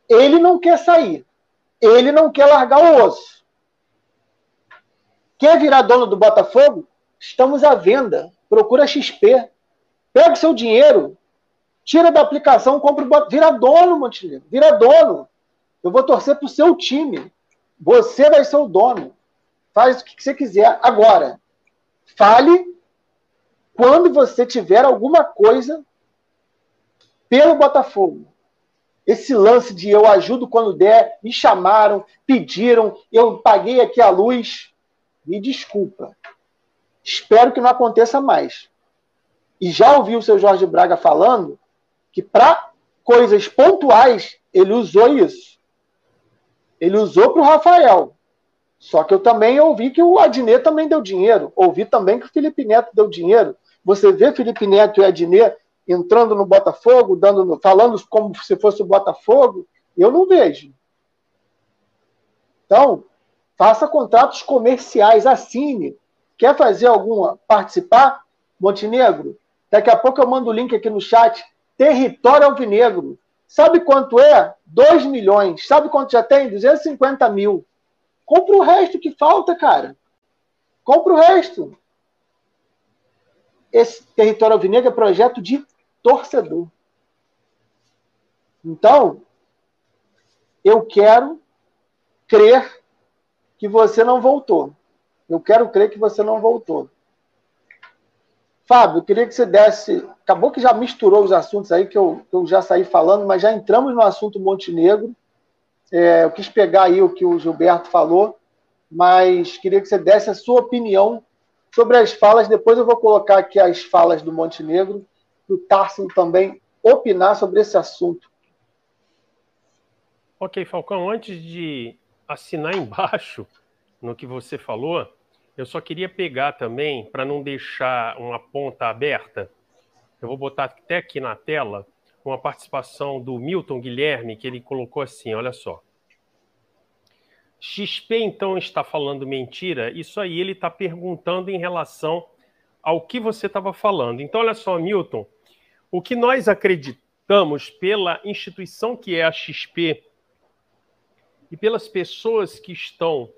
Ele não quer sair. Ele não quer largar o osso. Quer virar dono do Botafogo? Estamos à venda. Procura XP. Pega seu dinheiro, tira da aplicação, compra o Botafogo. Vira dono, Montenegro. Vira dono. Eu vou torcer para o seu time. Você vai ser o dono. Faz o que você quiser. Agora, fale quando você tiver alguma coisa pelo Botafogo. Esse lance de eu ajudo quando der, me chamaram, pediram, eu paguei aqui a luz. Me desculpa. Espero que não aconteça mais. E já ouvi o seu Jorge Braga falando que para coisas pontuais ele usou isso. Ele usou para o Rafael. Só que eu também ouvi que o Adnet também deu dinheiro. Ouvi também que o Felipe Neto deu dinheiro. Você vê Felipe Neto e Adnet entrando no Botafogo, dando, falando como se fosse o Botafogo, eu não vejo. Então, faça contratos comerciais, assine. Quer fazer alguma, participar? Montenegro, daqui a pouco eu mando o link aqui no chat. Território Alvinegro. Sabe quanto é? 2 milhões. Sabe quanto já tem? 250 mil. Compra o resto que falta, cara. Compra o resto esse território alvinegro é projeto de torcedor. Então, eu quero crer que você não voltou. Eu quero crer que você não voltou. Fábio, eu queria que você desse. Acabou que já misturou os assuntos aí que eu, que eu já saí falando, mas já entramos no assunto Montenegro. É, eu quis pegar aí o que o Gilberto falou, mas queria que você desse a sua opinião Sobre as falas, depois eu vou colocar aqui as falas do Montenegro, do Tarso também opinar sobre esse assunto. Ok, Falcão, antes de assinar embaixo no que você falou, eu só queria pegar também, para não deixar uma ponta aberta, eu vou botar até aqui na tela uma participação do Milton Guilherme, que ele colocou assim: olha só. XP então está falando mentira? Isso aí ele está perguntando em relação ao que você estava falando. Então, olha só, Milton, o que nós acreditamos pela instituição que é a XP e pelas pessoas que estão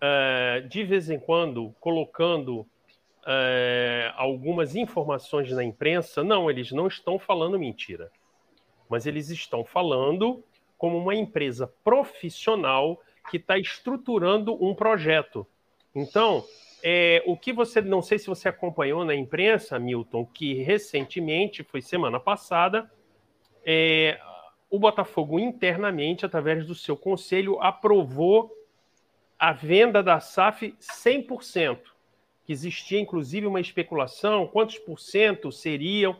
uh, de vez em quando colocando uh, algumas informações na imprensa, não, eles não estão falando mentira, mas eles estão falando como uma empresa profissional que está estruturando um projeto. Então, é, o que você, não sei se você acompanhou na imprensa, Milton, que recentemente, foi semana passada, é, o Botafogo internamente, através do seu conselho, aprovou a venda da SAF 100%. Que existia, inclusive, uma especulação, quantos por cento seriam.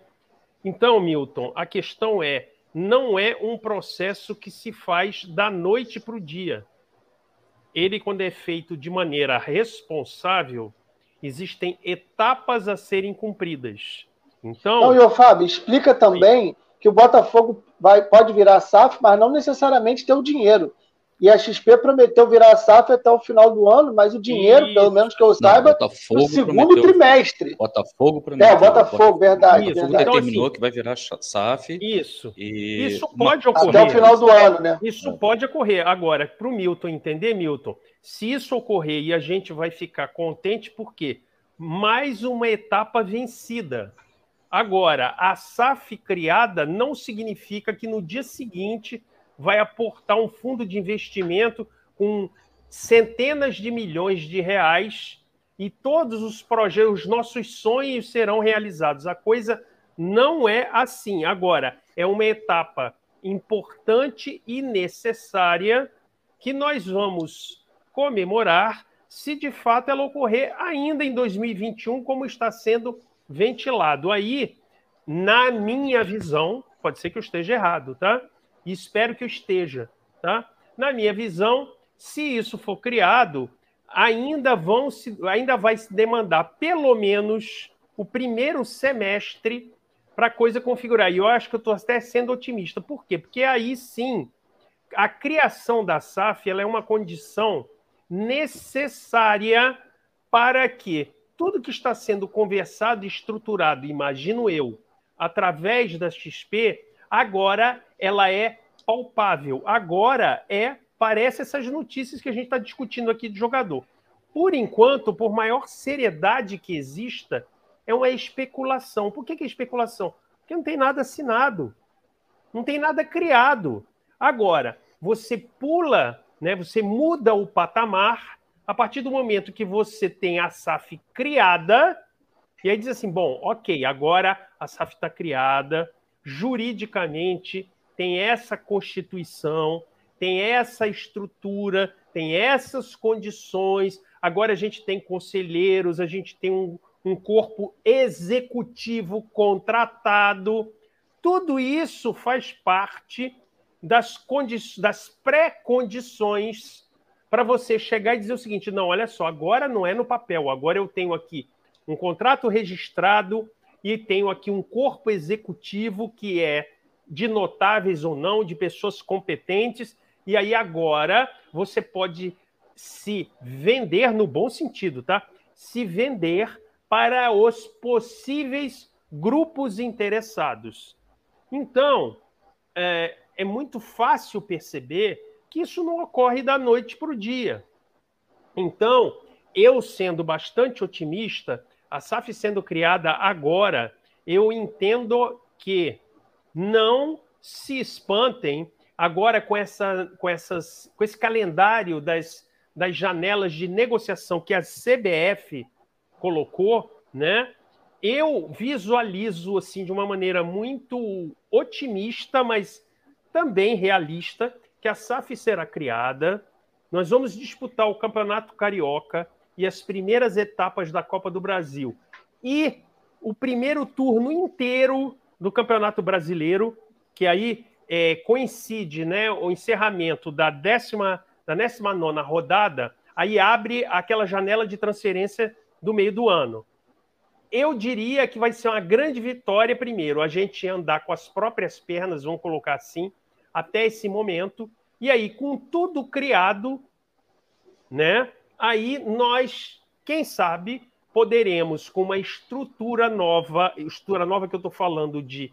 Então, Milton, a questão é, não é um processo que se faz da noite para o dia ele, quando é feito de maneira responsável, existem etapas a serem cumpridas. Então. Não, e o Fábio, explica também que o Botafogo vai, pode virar SAF, mas não necessariamente ter o dinheiro. E a XP prometeu virar a SAF até o final do ano, mas o dinheiro, Isso. pelo menos que eu saiba, no segundo prometeu. trimestre. Botafogo prometeu. É, Botafogo, verdade. Isso, verdade. Então, determinou assim, que vai virar SAF. Isso. E... Isso pode ocorrer. Até o final do ano, né? Isso pode ocorrer. Agora, para o Milton entender, Milton, se isso ocorrer e a gente vai ficar contente, porque mais uma etapa vencida. Agora, a SAF criada não significa que no dia seguinte vai aportar um fundo de investimento com centenas de milhões de reais e todos os projetos, os nossos sonhos serão realizados. A coisa não é assim. Agora, é uma etapa importante e necessária que nós vamos comemorar se de fato ela ocorrer ainda em 2021, como está sendo ventilado. Aí, na minha visão, pode ser que eu esteja errado, tá? Espero que esteja, tá? Na minha visão, se isso for criado, ainda vão se, ainda vai se demandar pelo menos o primeiro semestre para a coisa configurar. E eu acho que eu estou até sendo otimista. Por quê? Porque aí sim a criação da SAF ela é uma condição necessária para que tudo que está sendo conversado e estruturado, imagino eu, através da XP, agora ela é palpável. Agora é parece essas notícias que a gente está discutindo aqui de jogador. Por enquanto, por maior seriedade que exista, é uma especulação. Por que, que é especulação? Porque não tem nada assinado, não tem nada criado. Agora, você pula, né, você muda o patamar a partir do momento que você tem a SAF criada, e aí diz assim: bom, ok, agora a SAF está criada, juridicamente tem essa constituição, tem essa estrutura, tem essas condições. Agora a gente tem conselheiros, a gente tem um, um corpo executivo contratado. Tudo isso faz parte das, das pré-condições para você chegar e dizer o seguinte: não, olha só, agora não é no papel, agora eu tenho aqui um contrato registrado e tenho aqui um corpo executivo que é de notáveis ou não, de pessoas competentes, e aí agora você pode se vender no bom sentido, tá? Se vender para os possíveis grupos interessados. Então, é, é muito fácil perceber que isso não ocorre da noite para o dia. Então, eu sendo bastante otimista, a SAF sendo criada agora, eu entendo que não se espantem agora com, essa, com, essas, com esse calendário das, das janelas de negociação que a CBF colocou, né? Eu visualizo assim de uma maneira muito otimista, mas também realista, que a SAF será criada. Nós vamos disputar o Campeonato Carioca e as primeiras etapas da Copa do Brasil. E o primeiro turno inteiro do Campeonato Brasileiro, que aí é, coincide né, o encerramento da décima da 19 rodada, aí abre aquela janela de transferência do meio do ano. Eu diria que vai ser uma grande vitória, primeiro, a gente andar com as próprias pernas, vamos colocar assim, até esse momento. E aí, com tudo criado, né? Aí nós, quem sabe, poderemos, com uma estrutura nova, estrutura nova que eu estou falando de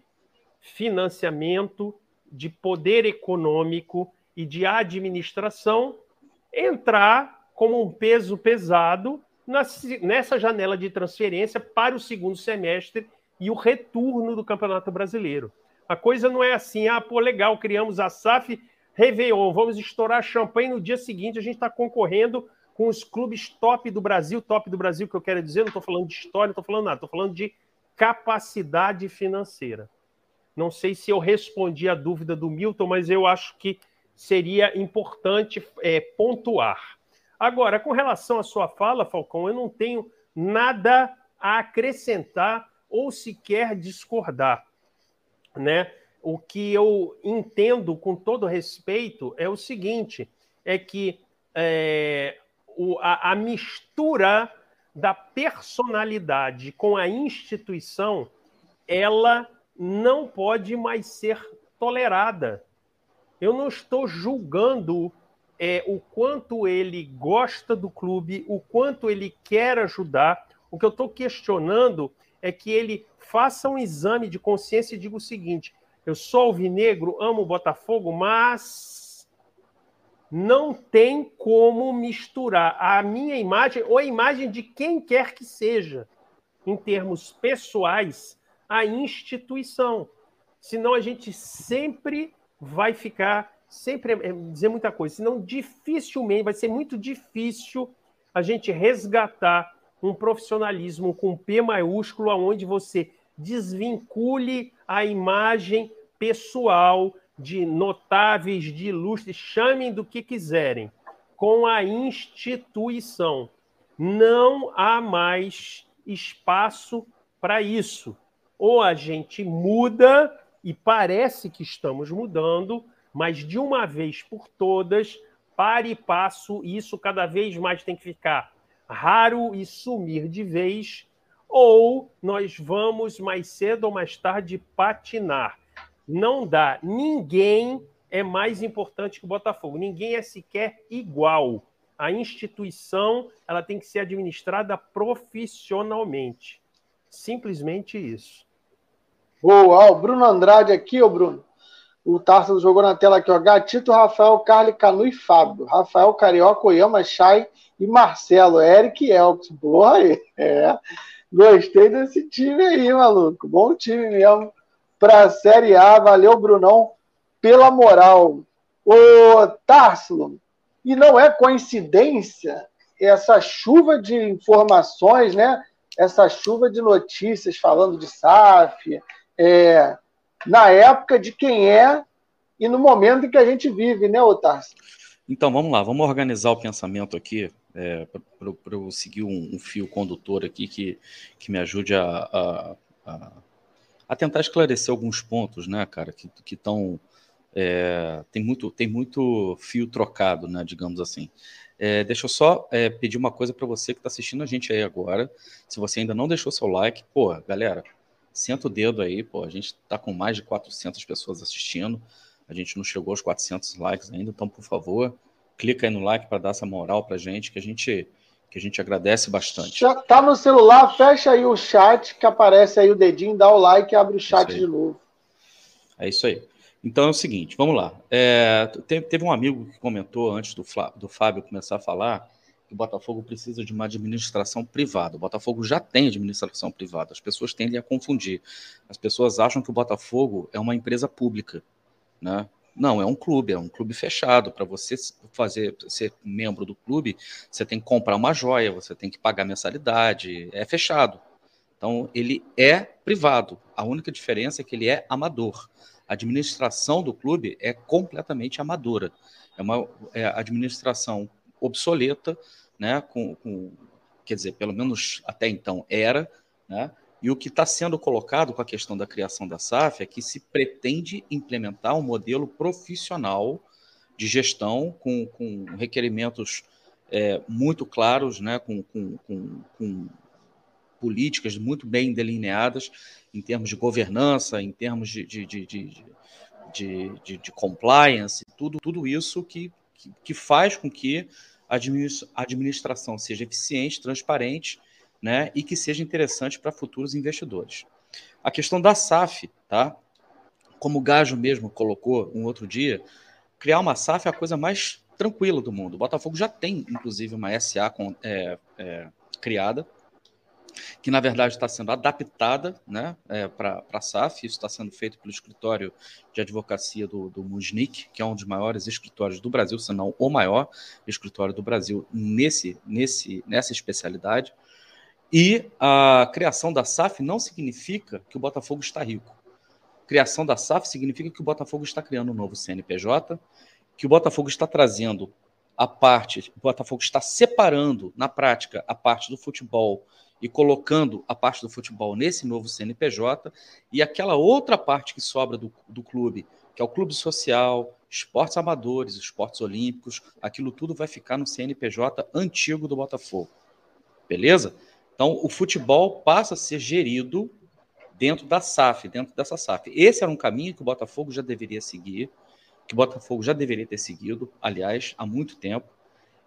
financiamento, de poder econômico e de administração, entrar como um peso pesado nessa janela de transferência para o segundo semestre e o retorno do Campeonato Brasileiro. A coisa não é assim, ah, pô, legal, criamos a SAF, Réveillon, vamos estourar champanhe no dia seguinte, a gente está concorrendo com os clubes top do Brasil, top do Brasil que eu quero dizer, não estou falando de história, não estou falando nada, estou falando de capacidade financeira. Não sei se eu respondi a dúvida do Milton, mas eu acho que seria importante é, pontuar. Agora, com relação à sua fala, Falcão, eu não tenho nada a acrescentar ou sequer discordar né? O que eu entendo com todo respeito é o seguinte: é que é, o, a, a mistura da personalidade com a instituição ela não pode mais ser tolerada. Eu não estou julgando é, o quanto ele gosta do clube, o quanto ele quer ajudar. O que eu estou questionando é que ele faça um exame de consciência e diga o seguinte: eu sou alvinegro, amo o Botafogo, mas não tem como misturar a minha imagem ou a imagem de quem quer que seja, em termos pessoais, a instituição. Senão a gente sempre vai ficar, sempre é, dizer muita coisa, senão dificilmente, vai ser muito difícil a gente resgatar um profissionalismo com P maiúsculo, onde você desvincule a imagem pessoal de notáveis, de ilustres, chamem do que quiserem. com a instituição. Não há mais espaço para isso. Ou a gente muda, e parece que estamos mudando, mas de uma vez por todas, pare e passo, isso cada vez mais tem que ficar raro e sumir de vez, ou nós vamos mais cedo ou mais tarde patinar. Não dá. Ninguém é mais importante que o Botafogo. Ninguém é sequer igual. A instituição ela tem que ser administrada profissionalmente. Simplesmente isso. Boa, o Bruno Andrade aqui, ô Bruno. O Tarso jogou na tela aqui, ó. Gatito, Rafael, Carly, Canu e Fábio. Rafael, Carioca, Oyama, Chay e Marcelo. Eric e Elks. Boa aí. É. Gostei desse time aí, maluco. Bom time mesmo. Pra Série A. Valeu, Brunão, pela moral. Ô, Tarsilo, e não é coincidência essa chuva de informações, né? Essa chuva de notícias falando de SAF, é, na época de quem é e no momento em que a gente vive, né, Otácio? Então, vamos lá, vamos organizar o pensamento aqui, é, para eu seguir um, um, fio condutor aqui que, que me ajude a, a, a, a tentar esclarecer alguns pontos, né, cara, que estão. É, tem, muito, tem muito fio trocado, né, digamos assim. É, deixa eu só é, pedir uma coisa para você que está assistindo a gente aí agora. Se você ainda não deixou seu like, pô, galera, senta o dedo aí, pô, a gente está com mais de 400 pessoas assistindo, a gente não chegou aos 400 likes ainda, então, por favor, clica aí no like para dar essa moral para gente, que a gente que a gente agradece bastante. Já tá no celular, fecha aí o chat, que aparece aí o dedinho, dá o like e abre o chat de novo. É isso aí. Então é o seguinte, vamos lá. É, teve um amigo que comentou antes do, do Fábio começar a falar que o Botafogo precisa de uma administração privada. O Botafogo já tem administração privada. As pessoas tendem a confundir. As pessoas acham que o Botafogo é uma empresa pública, né? Não, é um clube, é um clube fechado. Para você fazer ser membro do clube, você tem que comprar uma joia, você tem que pagar mensalidade, é fechado. Então, ele é privado. A única diferença é que ele é amador. A administração do clube é completamente amadora. É uma é administração obsoleta, né? Com, com, quer dizer, pelo menos até então era, né? E o que está sendo colocado com a questão da criação da SAF é que se pretende implementar um modelo profissional de gestão com, com requerimentos é, muito claros, né, com, com, com, políticas muito bem delineadas em termos de governança, em termos de, de, de, de, de, de compliance, tudo, tudo isso que que, que faz com que a administração seja eficiente, transparente né, e que seja interessante para futuros investidores. A questão da SAF, tá? como o Gajo mesmo colocou um outro dia, criar uma SAF é a coisa mais tranquila do mundo. O Botafogo já tem, inclusive, uma SA com, é, é, criada, que na verdade está sendo adaptada né, é, para a SAF. Isso está sendo feito pelo escritório de advocacia do, do Musnik, que é um dos maiores escritórios do Brasil, se não o maior escritório do Brasil nesse, nesse, nessa especialidade. E a criação da SAF não significa que o Botafogo está rico. Criação da SAF significa que o Botafogo está criando um novo CNPJ, que o Botafogo está trazendo a parte, o Botafogo está separando, na prática, a parte do futebol e colocando a parte do futebol nesse novo CNPJ e aquela outra parte que sobra do, do clube, que é o clube social, esportes amadores, esportes olímpicos, aquilo tudo vai ficar no CNPJ antigo do Botafogo. Beleza? Então, o futebol passa a ser gerido dentro da SAF, dentro dessa SAF. Esse era um caminho que o Botafogo já deveria seguir, que o Botafogo já deveria ter seguido, aliás, há muito tempo,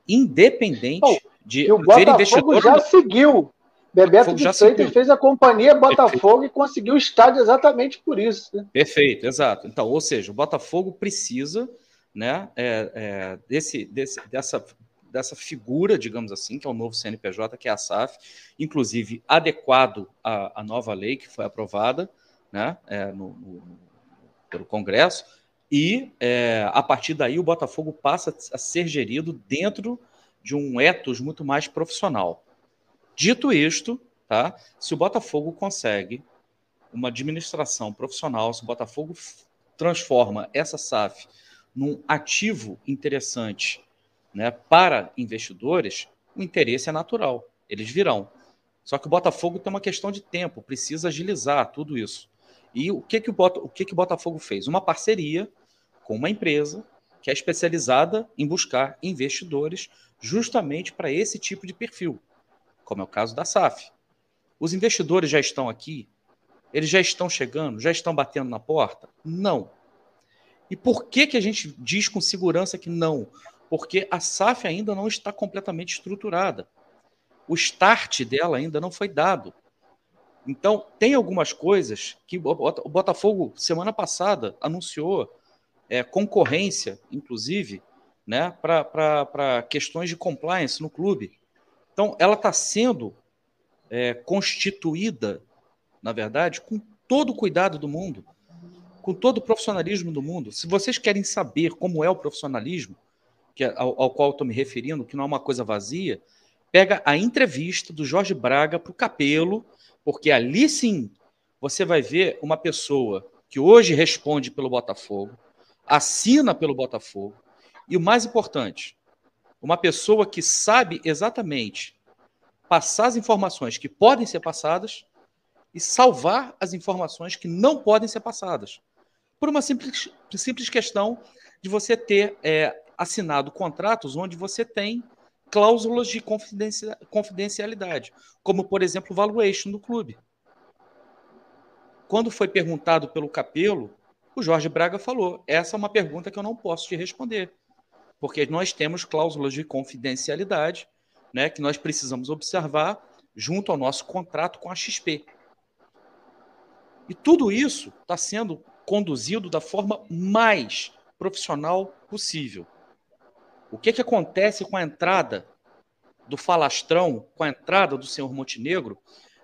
independente oh, de o Botafogo já seguiu. Bebeto de Freitas fez a companhia Botafogo Perfeito. e conseguiu o estádio exatamente por isso. Né? Perfeito, exato. Então, ou seja, o Botafogo precisa né, é, é, desse, desse, dessa, dessa figura, digamos assim, que é o novo CNPJ, que é a SAF, inclusive adequado à, à nova lei que foi aprovada né, é, no, no, pelo Congresso, e é, a partir daí o Botafogo passa a ser gerido dentro de um ethos muito mais profissional. Dito isto, tá? Se o Botafogo consegue uma administração profissional, se o Botafogo transforma essa SAF num ativo interessante né, para investidores, o interesse é natural, eles virão. Só que o Botafogo tem uma questão de tempo, precisa agilizar tudo isso. E o que, que, o, Bota, o, que, que o Botafogo fez? Uma parceria com uma empresa que é especializada em buscar investidores justamente para esse tipo de perfil, como é o caso da SAF. Os investidores já estão aqui? Eles já estão chegando? Já estão batendo na porta? Não. E por que, que a gente diz com segurança que não? Porque a SAF ainda não está completamente estruturada. O start dela ainda não foi dado. Então, tem algumas coisas que o Botafogo, semana passada, anunciou é, concorrência, inclusive, né, para questões de compliance no clube. Então, ela está sendo é, constituída, na verdade, com todo o cuidado do mundo, com todo o profissionalismo do mundo. Se vocês querem saber como é o profissionalismo, que ao, ao qual estou me referindo, que não é uma coisa vazia, pega a entrevista do Jorge Braga para o Capelo, porque ali sim você vai ver uma pessoa que hoje responde pelo Botafogo, assina pelo Botafogo, e o mais importante, uma pessoa que sabe exatamente passar as informações que podem ser passadas e salvar as informações que não podem ser passadas. Por uma simples, simples questão de você ter é, assinado contratos onde você tem cláusulas de confidencialidade, como, por exemplo, o valuation do clube. Quando foi perguntado pelo Capelo, o Jorge Braga falou: essa é uma pergunta que eu não posso te responder, porque nós temos cláusulas de confidencialidade né, que nós precisamos observar junto ao nosso contrato com a XP. E tudo isso está sendo conduzido da forma mais profissional possível. O que, que acontece com a entrada do falastrão, com a entrada do senhor Montenegro,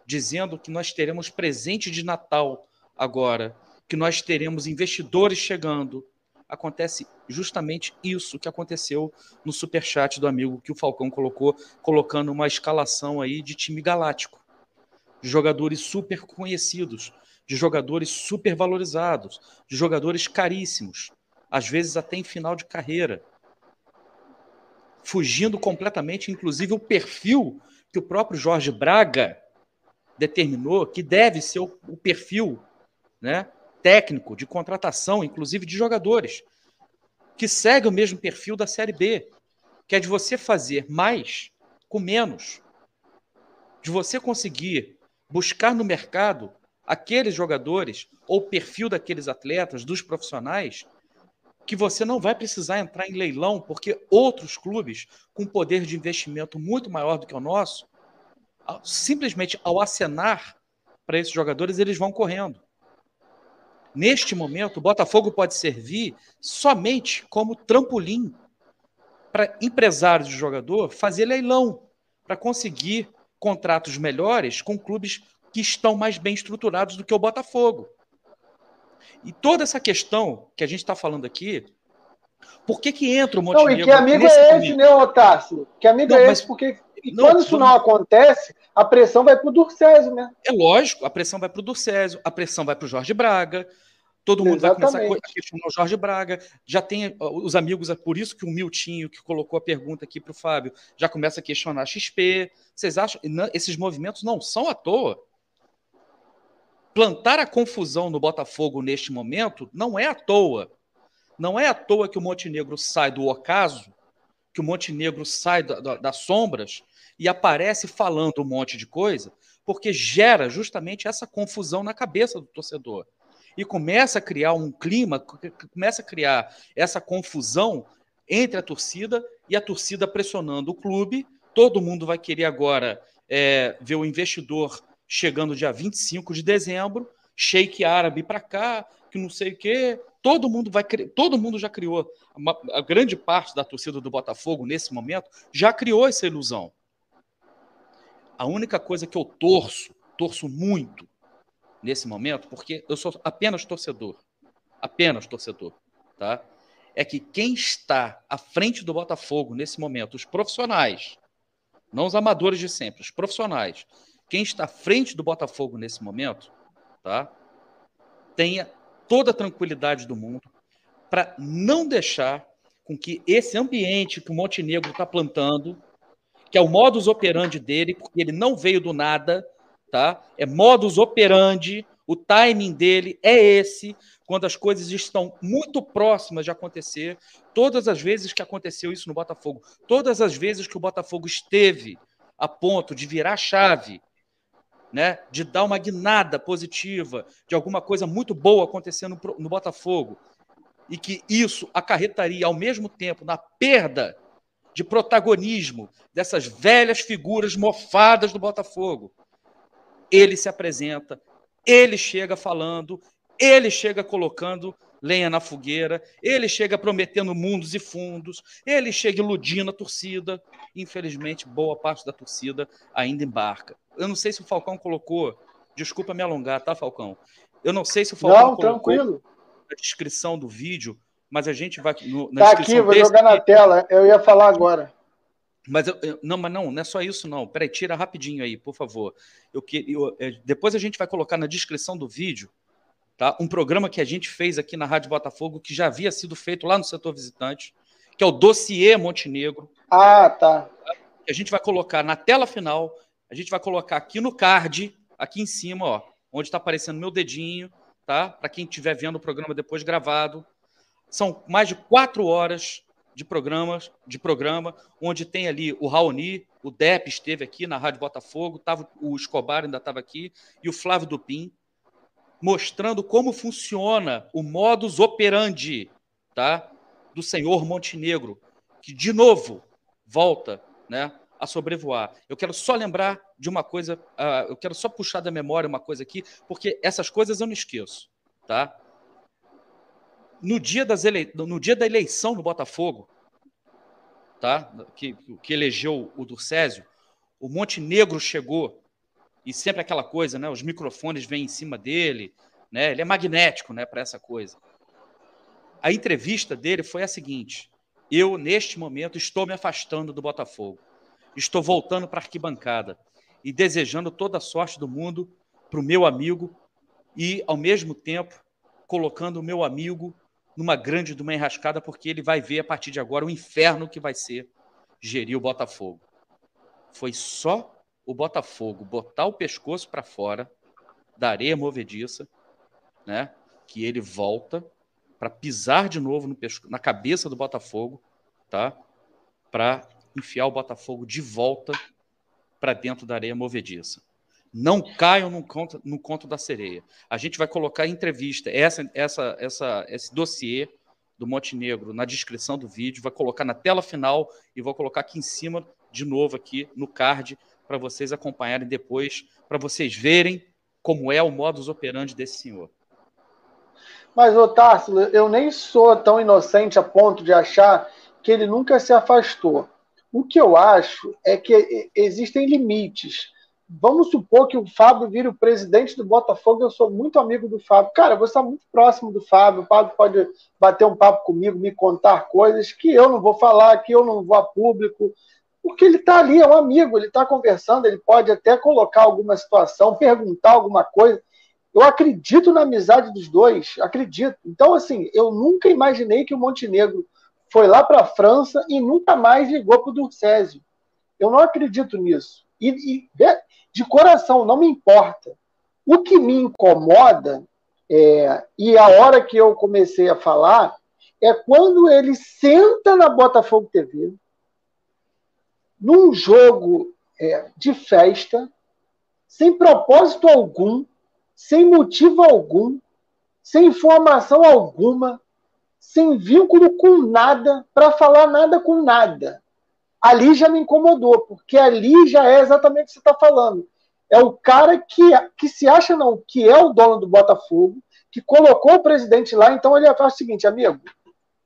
dizendo que nós teremos presente de Natal agora, que nós teremos investidores chegando. Acontece justamente isso que aconteceu no superchat do amigo que o Falcão colocou, colocando uma escalação aí de time galáctico, de jogadores super conhecidos, de jogadores super valorizados, de jogadores caríssimos, às vezes até em final de carreira, fugindo completamente, inclusive o perfil que o próprio Jorge Braga determinou que deve ser o, o perfil, né, técnico de contratação, inclusive de jogadores que segue o mesmo perfil da Série B, que é de você fazer mais com menos, de você conseguir buscar no mercado aqueles jogadores ou perfil daqueles atletas, dos profissionais, que você não vai precisar entrar em leilão, porque outros clubes com poder de investimento muito maior do que o nosso, simplesmente ao acenar para esses jogadores, eles vão correndo. Neste momento, o Botafogo pode servir somente como trampolim para empresários de jogador fazer leilão para conseguir contratos melhores com clubes que estão mais bem estruturados do que o Botafogo. E toda essa questão que a gente está falando aqui, por que, que entra o Montenegro? Não, e que amigo é esse, né, Otácio? Que amigo não, é esse? Porque não, quando isso não acontece, a pressão vai para o Durcésio, né? É lógico, a pressão vai para o Durcésio, a pressão vai para o Jorge Braga, Todo mundo Exatamente. vai começar a questionar o Jorge Braga. Já tem os amigos, é por isso que o Miltinho, que colocou a pergunta aqui para o Fábio, já começa a questionar a XP. Vocês acham? Esses movimentos não são à toa. Plantar a confusão no Botafogo neste momento não é à toa. Não é à toa que o Montenegro sai do ocaso, que o Montenegro sai da, da, das sombras e aparece falando um monte de coisa, porque gera justamente essa confusão na cabeça do torcedor e começa a criar um clima, começa a criar essa confusão entre a torcida e a torcida pressionando o clube. Todo mundo vai querer agora é, ver o investidor chegando dia 25 de dezembro, shake árabe para cá, que não sei o quê. Todo mundo vai todo mundo já criou, uma, a grande parte da torcida do Botafogo nesse momento já criou essa ilusão. A única coisa que eu torço, torço muito, nesse momento, porque eu sou apenas torcedor, apenas torcedor, tá? É que quem está à frente do Botafogo nesse momento, os profissionais, não os amadores de sempre, os profissionais, quem está à frente do Botafogo nesse momento, tá? Tenha toda a tranquilidade do mundo para não deixar com que esse ambiente que o Montenegro está plantando, que é o modus operandi dele, porque ele não veio do nada, tá? É modus operandi, o timing dele é esse, quando as coisas estão muito próximas de acontecer. Todas as vezes que aconteceu isso no Botafogo, todas as vezes que o Botafogo esteve a ponto de virar chave, né, de dar uma guinada positiva, de alguma coisa muito boa acontecendo no Botafogo, e que isso acarretaria ao mesmo tempo na perda de protagonismo dessas velhas figuras mofadas do Botafogo. Ele se apresenta, ele chega falando, ele chega colocando lenha na fogueira, ele chega prometendo mundos e fundos, ele chega iludindo a torcida. Infelizmente, boa parte da torcida ainda embarca. Eu não sei se o Falcão colocou, desculpa me alongar, tá, Falcão? Eu não sei se o Falcão não, colocou tranquilo. na descrição do vídeo, mas a gente vai. No, na tá aqui, vou jogar na tela. Eu ia falar agora. Mas eu, eu, não, mas não, não é só isso, não. Peraí, tira rapidinho aí, por favor. Eu, eu, é, depois a gente vai colocar na descrição do vídeo tá? um programa que a gente fez aqui na Rádio Botafogo, que já havia sido feito lá no setor visitante, que é o Dossiê Montenegro. Ah, tá. A gente vai colocar na tela final, a gente vai colocar aqui no card, aqui em cima, ó, onde está aparecendo meu dedinho, tá? Para quem estiver vendo o programa depois gravado. São mais de quatro horas de programas, de programa, onde tem ali o Raoni, o Depp esteve aqui na Rádio Botafogo, tava, o Escobar ainda estava aqui, e o Flávio Dupin, mostrando como funciona o modus operandi tá, do senhor Montenegro, que, de novo, volta né, a sobrevoar. Eu quero só lembrar de uma coisa, uh, eu quero só puxar da memória uma coisa aqui, porque essas coisas eu não esqueço. Tá? no dia, das ele... no dia da eleição no Botafogo, tá? que, que elegeu o Durcésio, o Montenegro chegou e sempre aquela coisa, né? Os microfones vêm em cima dele, né? Ele é magnético, né? Para essa coisa. A entrevista dele foi a seguinte: eu neste momento estou me afastando do Botafogo, estou voltando para a arquibancada e desejando toda a sorte do mundo para o meu amigo e ao mesmo tempo colocando o meu amigo numa grande de uma enrascada, porque ele vai ver a partir de agora o inferno que vai ser gerir o Botafogo. Foi só o Botafogo botar o pescoço para fora da areia movediça, né? Que ele volta para pisar de novo no na cabeça do Botafogo, tá? Para enfiar o Botafogo de volta para dentro da areia movediça. Não caiam no conto, no conto da sereia. A gente vai colocar entrevista, essa, essa, essa, esse dossiê do Montenegro na descrição do vídeo, vai colocar na tela final e vou colocar aqui em cima, de novo, aqui no card, para vocês acompanharem depois, para vocês verem como é o modus operandi desse senhor. Mas, ô eu nem sou tão inocente a ponto de achar que ele nunca se afastou. O que eu acho é que existem limites. Vamos supor que o Fábio vire o presidente do Botafogo, eu sou muito amigo do Fábio. Cara, você está muito próximo do Fábio, o Fábio pode bater um papo comigo, me contar coisas que eu não vou falar, que eu não vou a público, porque ele está ali, é um amigo, ele está conversando, ele pode até colocar alguma situação, perguntar alguma coisa. Eu acredito na amizade dos dois, acredito. Então, assim, eu nunca imaginei que o Montenegro foi lá para a França e nunca mais ligou para o Durcésio. Eu não acredito nisso. E, e de coração, não me importa. O que me incomoda, é, e a hora que eu comecei a falar, é quando ele senta na Botafogo TV, num jogo é, de festa, sem propósito algum, sem motivo algum, sem informação alguma, sem vínculo com nada, para falar nada com nada ali já me incomodou, porque ali já é exatamente o que você está falando. É o cara que, que se acha, não, que é o dono do Botafogo, que colocou o presidente lá, então ele faz o seguinte, amigo,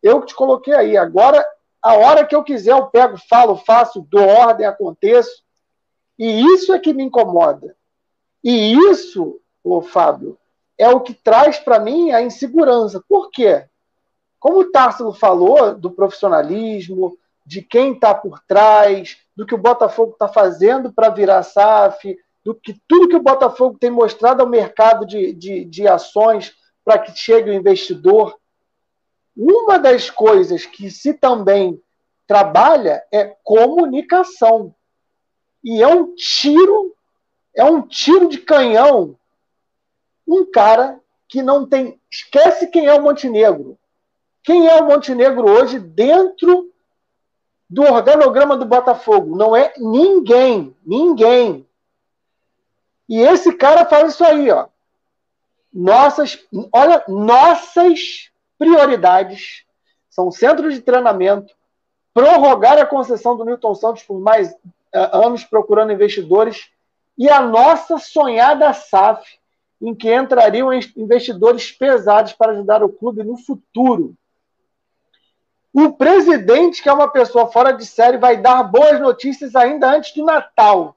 eu te coloquei aí, agora, a hora que eu quiser, eu pego, falo, faço, dou ordem, aconteço. E isso é que me incomoda. E isso, ô Fábio, é o que traz para mim a insegurança. Por quê? Como o Társilo falou do profissionalismo, de quem está por trás, do que o Botafogo está fazendo para virar SAF, do que tudo que o Botafogo tem mostrado ao mercado de, de, de ações para que chegue o investidor. Uma das coisas que se também trabalha é comunicação. E é um tiro, é um tiro de canhão. Um cara que não tem. Esquece quem é o Montenegro. Quem é o Montenegro hoje dentro do organograma do Botafogo? Não é ninguém. Ninguém. E esse cara faz isso aí, ó. Nossas, olha, nossas prioridades são centros de treinamento, prorrogar a concessão do Newton Santos por mais uh, anos procurando investidores e a nossa sonhada SAF, em que entrariam investidores pesados para ajudar o clube no futuro. O presidente, que é uma pessoa fora de série, vai dar boas notícias ainda antes do Natal,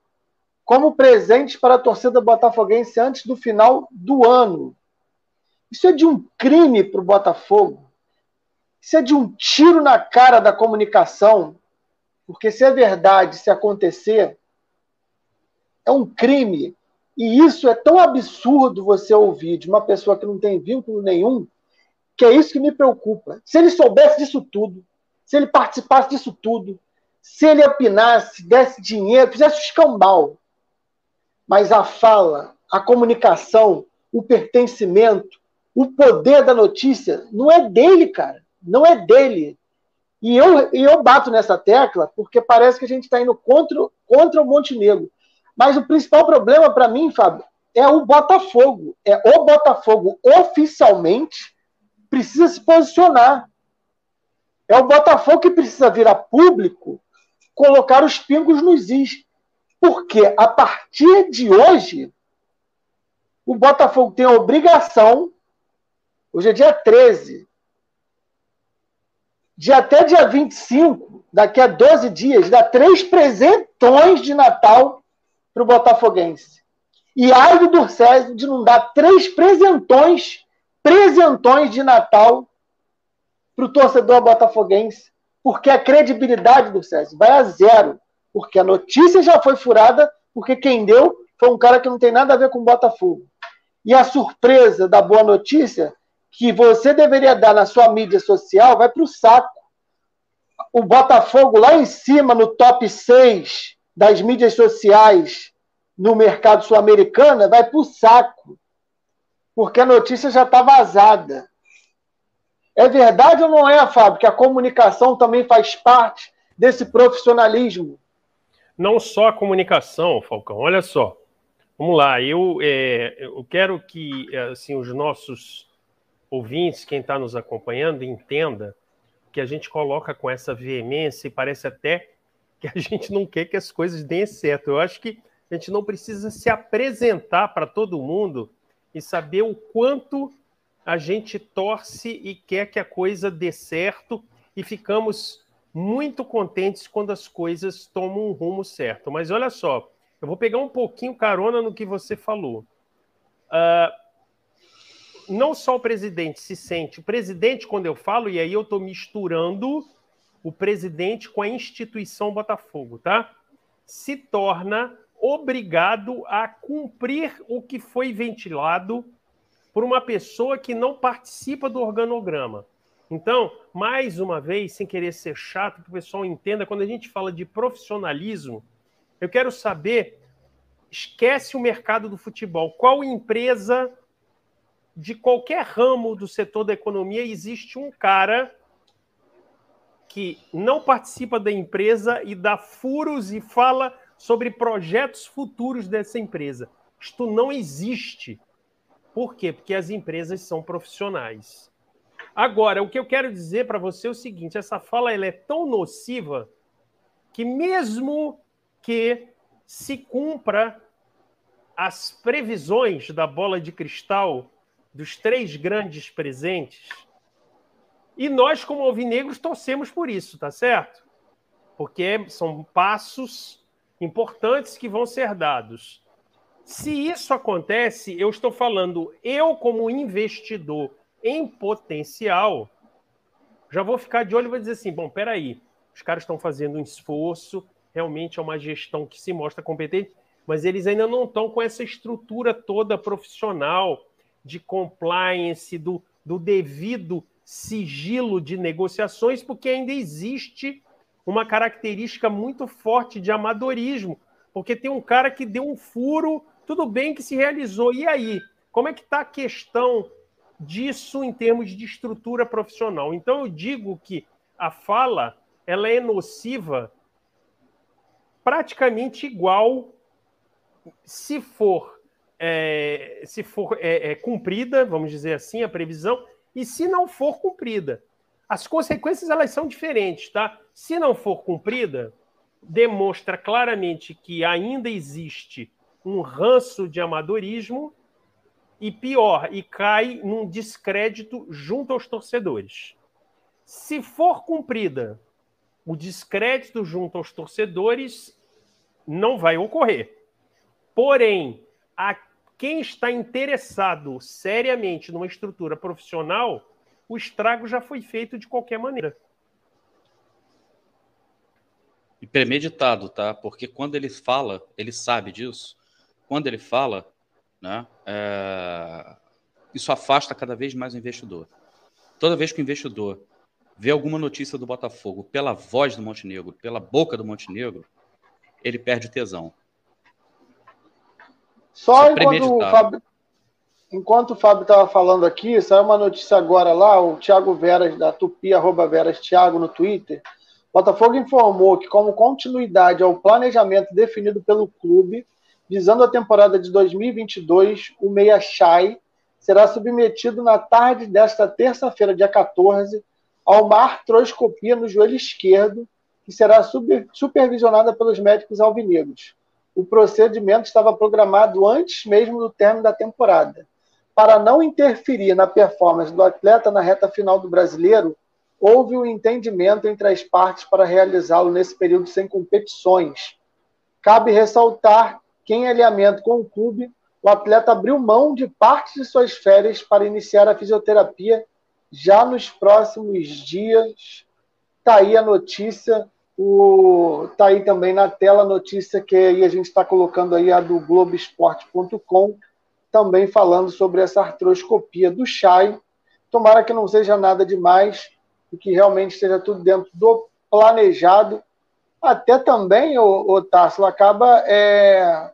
como presente para a torcida botafoguense antes do final do ano. Isso é de um crime para o Botafogo. Isso é de um tiro na cara da comunicação. Porque se é verdade, se acontecer, é um crime. E isso é tão absurdo você ouvir de uma pessoa que não tem vínculo nenhum, que é isso que me preocupa. Se ele soubesse disso tudo, se ele participasse disso tudo, se ele opinasse, desse dinheiro, fizesse escambau. Mas a fala, a comunicação, o pertencimento, o poder da notícia não é dele, cara. Não é dele. E eu, e eu bato nessa tecla porque parece que a gente está indo contra, contra o Montenegro. Mas o principal problema para mim, Fábio, é o Botafogo. É o Botafogo oficialmente precisa se posicionar. É o Botafogo que precisa virar público, colocar os pingos nos is. Porque a partir de hoje, o Botafogo tem a obrigação Hoje é dia 13. De até dia 25, daqui a 12 dias, dá três presentões de Natal para o Botafoguense. E ai do Durcésio de não dar três presentões, presentões de Natal para o torcedor botafoguense, porque a credibilidade do César vai a zero, porque a notícia já foi furada, porque quem deu foi um cara que não tem nada a ver com o Botafogo. E a surpresa da boa notícia que você deveria dar na sua mídia social vai para o saco. O Botafogo lá em cima, no top 6 das mídias sociais no mercado sul-americano, vai para o saco. Porque a notícia já está vazada. É verdade ou não é, Fábio, que a comunicação também faz parte desse profissionalismo? Não só a comunicação, Falcão, olha só. Vamos lá, eu, é, eu quero que assim, os nossos ouvintes, quem está nos acompanhando, entenda que a gente coloca com essa veemência e parece até que a gente não quer que as coisas deem certo. Eu acho que a gente não precisa se apresentar para todo mundo e saber o quanto a gente torce e quer que a coisa dê certo e ficamos muito contentes quando as coisas tomam um rumo certo. Mas olha só, eu vou pegar um pouquinho carona no que você falou. Uh, não só o presidente se sente, o presidente, quando eu falo, e aí eu estou misturando o presidente com a instituição Botafogo, tá? Se torna obrigado a cumprir o que foi ventilado por uma pessoa que não participa do organograma. Então, mais uma vez, sem querer ser chato, que o pessoal entenda, quando a gente fala de profissionalismo, eu quero saber, esquece o mercado do futebol, qual empresa de qualquer ramo do setor da economia existe um cara que não participa da empresa e dá furos e fala sobre projetos futuros dessa empresa. Isto não existe. Por quê? Porque as empresas são profissionais. Agora, o que eu quero dizer para você é o seguinte: essa fala ela é tão nociva que, mesmo que se cumpra as previsões da bola de cristal dos três grandes presentes. E nós, como alvinegros, torcemos por isso, tá certo? Porque são passos importantes que vão ser dados. Se isso acontece, eu estou falando, eu, como investidor em potencial, já vou ficar de olho e vou dizer assim: bom, peraí, os caras estão fazendo um esforço, realmente é uma gestão que se mostra competente, mas eles ainda não estão com essa estrutura toda profissional de compliance, do, do devido sigilo de negociações, porque ainda existe uma característica muito forte de amadorismo, porque tem um cara que deu um furo, tudo bem que se realizou, e aí? Como é que está a questão disso em termos de estrutura profissional? Então eu digo que a fala ela é nociva praticamente igual se for é, se for é, é, cumprida, vamos dizer assim, a previsão, e se não for cumprida. As consequências elas são diferentes, tá? Se não for cumprida, demonstra claramente que ainda existe um ranço de amadorismo e pior, e cai num descrédito junto aos torcedores. Se for cumprida, o descrédito junto aos torcedores não vai ocorrer. Porém, a quem está interessado seriamente numa estrutura profissional, o estrago já foi feito de qualquer maneira. E premeditado, tá? Porque quando ele fala, ele sabe disso. Quando ele fala, né, é... isso afasta cada vez mais o investidor. Toda vez que o investidor vê alguma notícia do Botafogo pela voz do Montenegro, pela boca do Montenegro, ele perde o tesão. Só é enquanto, o Fábio, enquanto o Fábio estava falando aqui, saiu uma notícia agora lá, o Thiago Veras, da Tupi, arroba Veras Thiago no Twitter. Botafogo informou que, como continuidade ao planejamento definido pelo clube, visando a temporada de 2022, o Meia Chai será submetido na tarde desta terça-feira, dia 14, a uma artroscopia no joelho esquerdo, que será supervisionada pelos médicos alvinegros. O procedimento estava programado antes mesmo do término da temporada. Para não interferir na performance do atleta na reta final do brasileiro, houve um entendimento entre as partes para realizá-lo nesse período sem competições. Cabe ressaltar que, em alinhamento com o clube, o atleta abriu mão de parte de suas férias para iniciar a fisioterapia já nos próximos dias. Está aí a notícia o, tá aí também na tela a notícia que a gente está colocando aí a do Globoesporte.com, também falando sobre essa artroscopia do Chay. Tomara que não seja nada demais e que realmente esteja tudo dentro do planejado. Até também, o, o acaba é,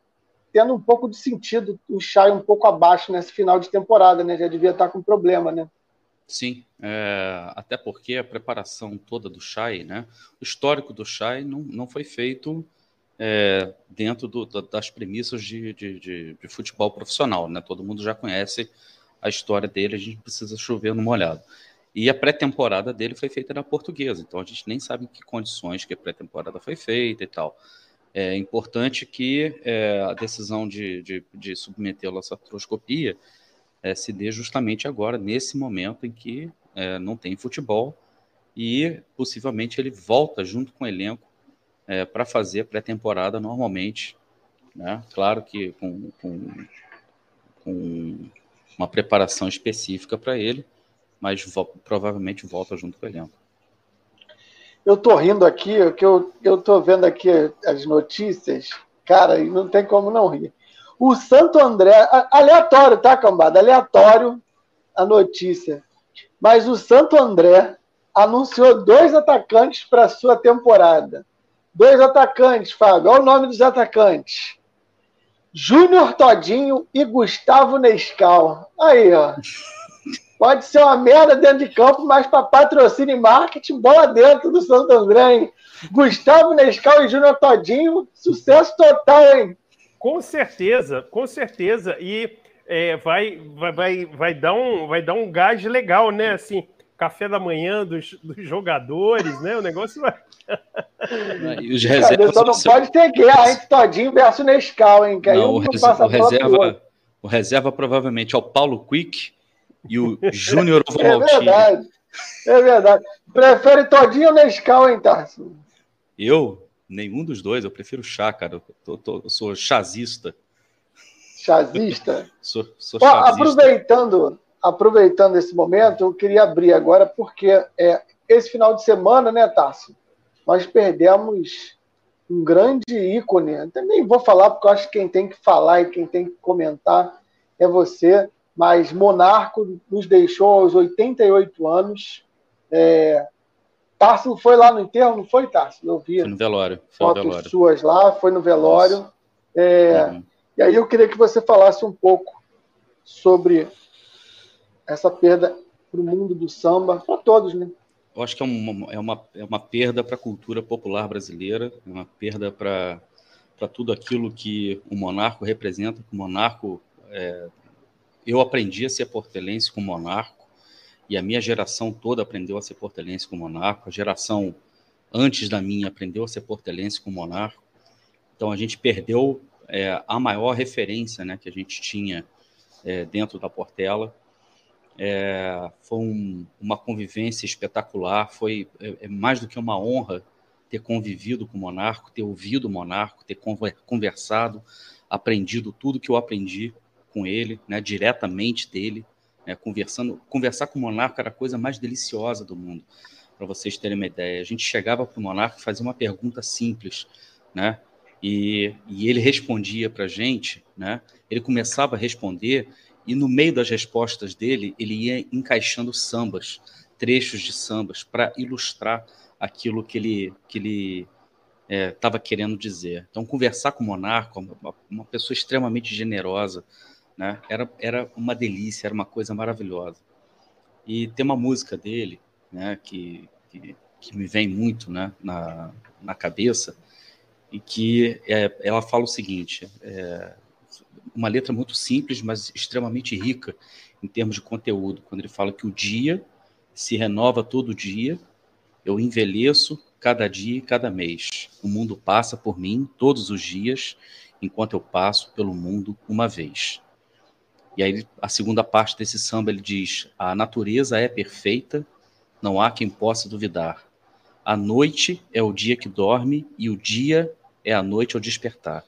tendo um pouco de sentido o Chay um pouco abaixo nesse final de temporada, né? Já devia estar com problema, né? Sim, é, até porque a preparação toda do Chai, né, o histórico do Chai não, não foi feito é, dentro do, das premissas de, de, de, de, futebol profissional. Né? Todo mundo já conhece a história dele, a gente precisa chover no molhado. E a pré-temporada dele foi feita na portuguesa, então a gente nem sabe em que condições que a pré-temporada foi feita e tal. É importante que é, a decisão de, de, de submetê-lo artroscopia é, se dê justamente agora, nesse momento em que é, não tem futebol e possivelmente ele volta junto com o elenco é, para fazer a pré-temporada normalmente. Né? Claro que com, com, com uma preparação específica para ele, mas vo provavelmente volta junto com o elenco. Eu tô rindo aqui, que eu, eu tô vendo aqui as notícias, cara, e não tem como não rir. O Santo André, aleatório, tá, cambada? Aleatório a notícia. Mas o Santo André anunciou dois atacantes para sua temporada. Dois atacantes, Fábio. Olha o nome dos atacantes. Júnior Todinho e Gustavo Nescal. Aí, ó. Pode ser uma merda dentro de campo, mas para patrocínio e marketing, bola dentro do Santo André, hein? Gustavo Nescal e Júnior Todinho, sucesso total, hein? Com certeza, com certeza. E é, vai, vai, vai, vai, dar um, vai dar um gás legal, né? Assim, café da manhã dos, dos jogadores, né? O negócio vai. E os reservas. Só não pode ter guerra entre Todinho versus Nescau, hein? Que aí não, o, res... o, reserva, o reserva provavelmente é o Paulo Quick e o Júnior Vomaltini. É verdade. É verdade. Prefere Todinho ou Nescau, hein, Tarso? Eu? Nenhum dos dois, eu prefiro chá, cara. Eu, tô, tô, eu sou chazista. Chazista? sou, sou chazista. aproveitando, aproveitando esse momento, eu queria abrir agora, porque é, esse final de semana, né, Tássio? Nós perdemos um grande ícone. Até nem vou falar, porque eu acho que quem tem que falar e quem tem que comentar é você. Mas Monarco nos deixou aos 88 anos. É, Tarso foi lá no enterro, não foi, Tarso? Eu vi. Foi no velório. Foi fotos no velório. suas lá, foi no velório. É, uhum. E aí eu queria que você falasse um pouco sobre essa perda para o mundo do samba, para todos, né? Eu acho que é uma, é uma, é uma perda para a cultura popular brasileira, é uma perda para tudo aquilo que o monarco representa. O monarco, é, eu aprendi a ser portelense com monarco, e a minha geração toda aprendeu a ser portelense com monarco, a geração antes da minha aprendeu a ser portelense com monarco. Então a gente perdeu é, a maior referência né, que a gente tinha é, dentro da Portela. É, foi um, uma convivência espetacular, foi é, é mais do que uma honra ter convivido com o monarco, ter ouvido o monarco, ter conversado, aprendido tudo que eu aprendi com ele, né, diretamente dele, né, conversando. Conversar com o monarca era a coisa mais deliciosa do mundo, para vocês terem uma ideia. A gente chegava para o monarca e fazia uma pergunta simples, né? E, e ele respondia para a gente, né? Ele começava a responder e no meio das respostas dele ele ia encaixando sambas, trechos de sambas para ilustrar aquilo que ele que ele estava é, querendo dizer. Então, conversar com o monarca, uma, uma pessoa extremamente generosa, né? Era, era uma delícia, era uma coisa maravilhosa. E tem uma música dele, né, que, que, que me vem muito né, na, na cabeça, e que é, ela fala o seguinte: é, uma letra muito simples, mas extremamente rica em termos de conteúdo. Quando ele fala que o dia se renova todo dia, eu envelheço cada dia e cada mês. O mundo passa por mim todos os dias, enquanto eu passo pelo mundo uma vez. E aí a segunda parte desse samba ele diz: a natureza é perfeita, não há quem possa duvidar. A noite é o dia que dorme e o dia é a noite ao despertar.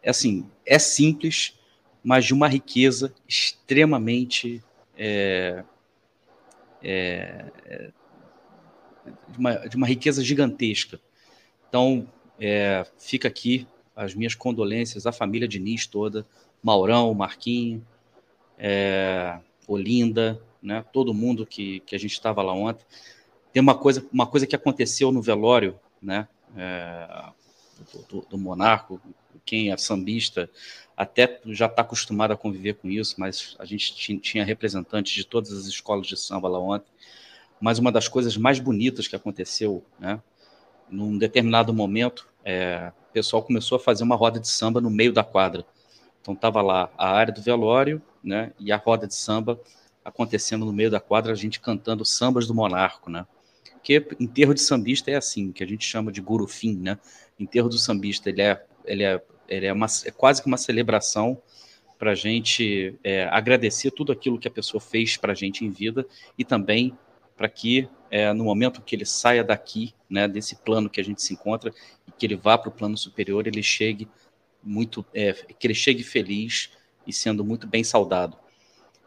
É assim, é simples, mas de uma riqueza extremamente é, é, é de, uma, de, uma, riqueza gigantesca. Então, é, fica aqui as minhas condolências à família Diniz toda, Maurão, Marquinho, é, Olinda, né, todo mundo que, que a gente estava lá ontem. Tem uma coisa, uma coisa que aconteceu no velório né, é, do, do, do Monarco, quem é sambista até já está acostumado a conviver com isso, mas a gente tinha representantes de todas as escolas de samba lá ontem. Mas uma das coisas mais bonitas que aconteceu, né, num determinado momento, é, o pessoal começou a fazer uma roda de samba no meio da quadra. Então estava lá a área do velório, né, e a roda de samba acontecendo no meio da quadra, a gente cantando sambas do monarco, né? Porque enterro de sambista é assim, que a gente chama de gurufim, né? Enterro do sambista, ele é, ele é, ele é, uma, é quase que uma celebração para a gente é, agradecer tudo aquilo que a pessoa fez para a gente em vida e também para que é, no momento que ele saia daqui, né, desse plano que a gente se encontra e que ele vá para o plano superior, ele chegue muito, é, que ele chegue feliz e sendo muito bem saudado.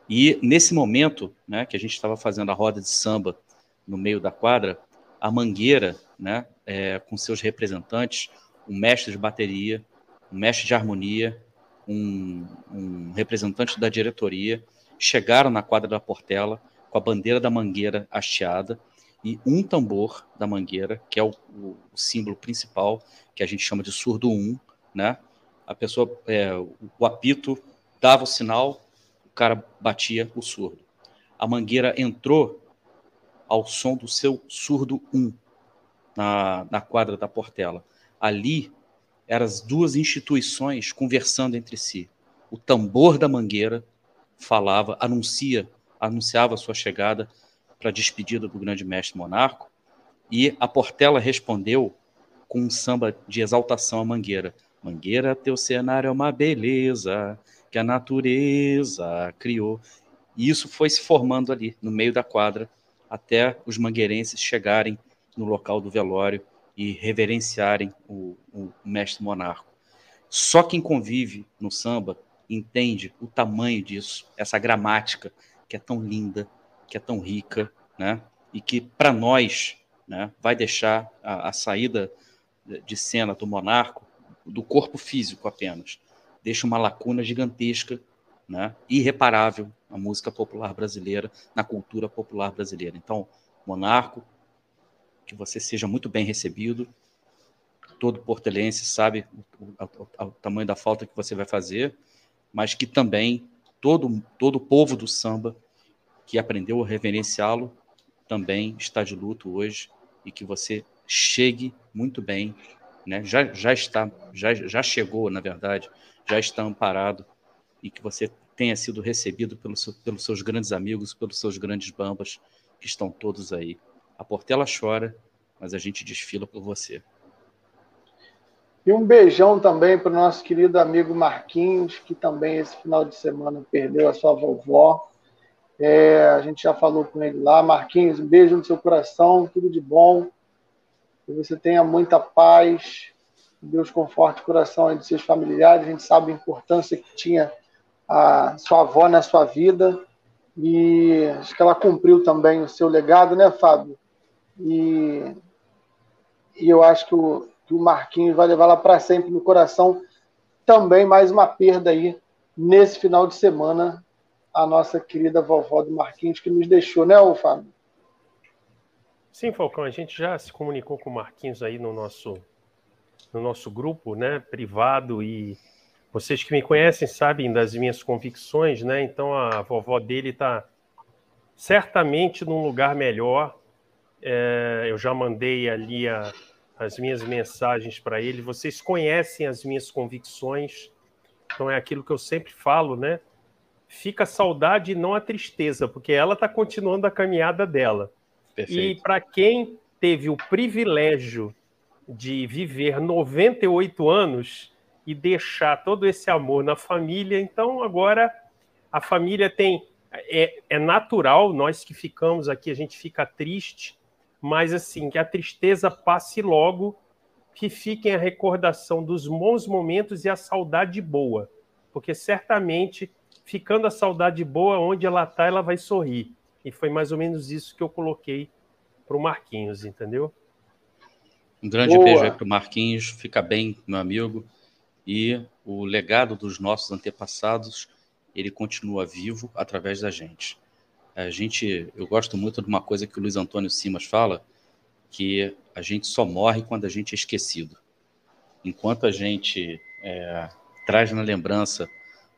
E nesse momento, né, que a gente estava fazendo a roda de samba no meio da quadra, a Mangueira, né, é, com seus representantes, um mestre de bateria, um mestre de harmonia, um, um representante da diretoria, chegaram na quadra da Portela com a bandeira da Mangueira hasteada e um tambor da Mangueira, que é o, o, o símbolo principal, que a gente chama de surdo 1, né, a pessoa, é, o apito dava o sinal, o cara batia o surdo. A mangueira entrou ao som do seu surdo 1 na, na quadra da Portela. Ali eram as duas instituições conversando entre si. O tambor da mangueira falava, anuncia, anunciava a sua chegada para a despedida do grande mestre monarco, e a Portela respondeu com um samba de exaltação à mangueira. Mangueira, teu cenário é uma beleza que a natureza criou. E isso foi se formando ali, no meio da quadra, até os mangueirenses chegarem no local do velório e reverenciarem o, o mestre monarco. Só quem convive no samba entende o tamanho disso, essa gramática que é tão linda, que é tão rica, né? E que para nós, né, vai deixar a, a saída de cena do monarco do corpo físico apenas. Deixa uma lacuna gigantesca né, irreparável na música popular brasileira, na cultura popular brasileira. Então, Monarco, que você seja muito bem recebido. Todo portelense sabe o, o, o, tamanho da falta que você vai fazer, mas que também todo todo o povo do samba que aprendeu a reverenciá-lo também está de luto hoje e que você chegue muito bem, né? Já, já está, já, já chegou, na verdade, já está amparado e que você tenha sido recebido pelos, pelos seus grandes amigos, pelos seus grandes bambas que estão todos aí. A Portela chora, mas a gente desfila por você. E um beijão também para o nosso querido amigo Marquinhos, que também esse final de semana perdeu a sua vovó. É, a gente já falou com ele lá. Marquinhos, um beijo no seu coração, tudo de bom. Que você tenha muita paz. Deus conforte o coração de seus familiares. A gente sabe a importância que tinha a sua avó na sua vida. E acho que ela cumpriu também o seu legado, né, Fábio? E, e eu acho que o, que o Marquinhos vai levar lá para sempre no coração. Também mais uma perda aí nesse final de semana a nossa querida vovó do Marquinhos, que nos deixou, né, Fábio? Sim, Falcão, a gente já se comunicou com o Marquinhos aí no nosso, no nosso grupo, né, privado, e vocês que me conhecem sabem das minhas convicções, né, então a vovó dele está certamente num lugar melhor, é, eu já mandei ali a, as minhas mensagens para ele, vocês conhecem as minhas convicções, então é aquilo que eu sempre falo, né, fica a saudade e não a tristeza, porque ela está continuando a caminhada dela. Perfeito. E para quem teve o privilégio de viver 98 anos e deixar todo esse amor na família, então agora a família tem. É, é natural, nós que ficamos aqui, a gente fica triste, mas assim, que a tristeza passe logo, que fiquem a recordação dos bons momentos e a saudade boa, porque certamente ficando a saudade boa, onde ela está, ela vai sorrir. E foi mais ou menos isso que eu coloquei para o Marquinhos, entendeu? Um grande boa. beijo aí para o Marquinhos, fica bem, meu amigo. E o legado dos nossos antepassados, ele continua vivo através da gente. A gente, eu gosto muito de uma coisa que o Luiz Antônio Simas fala, que a gente só morre quando a gente é esquecido. Enquanto a gente é, traz na lembrança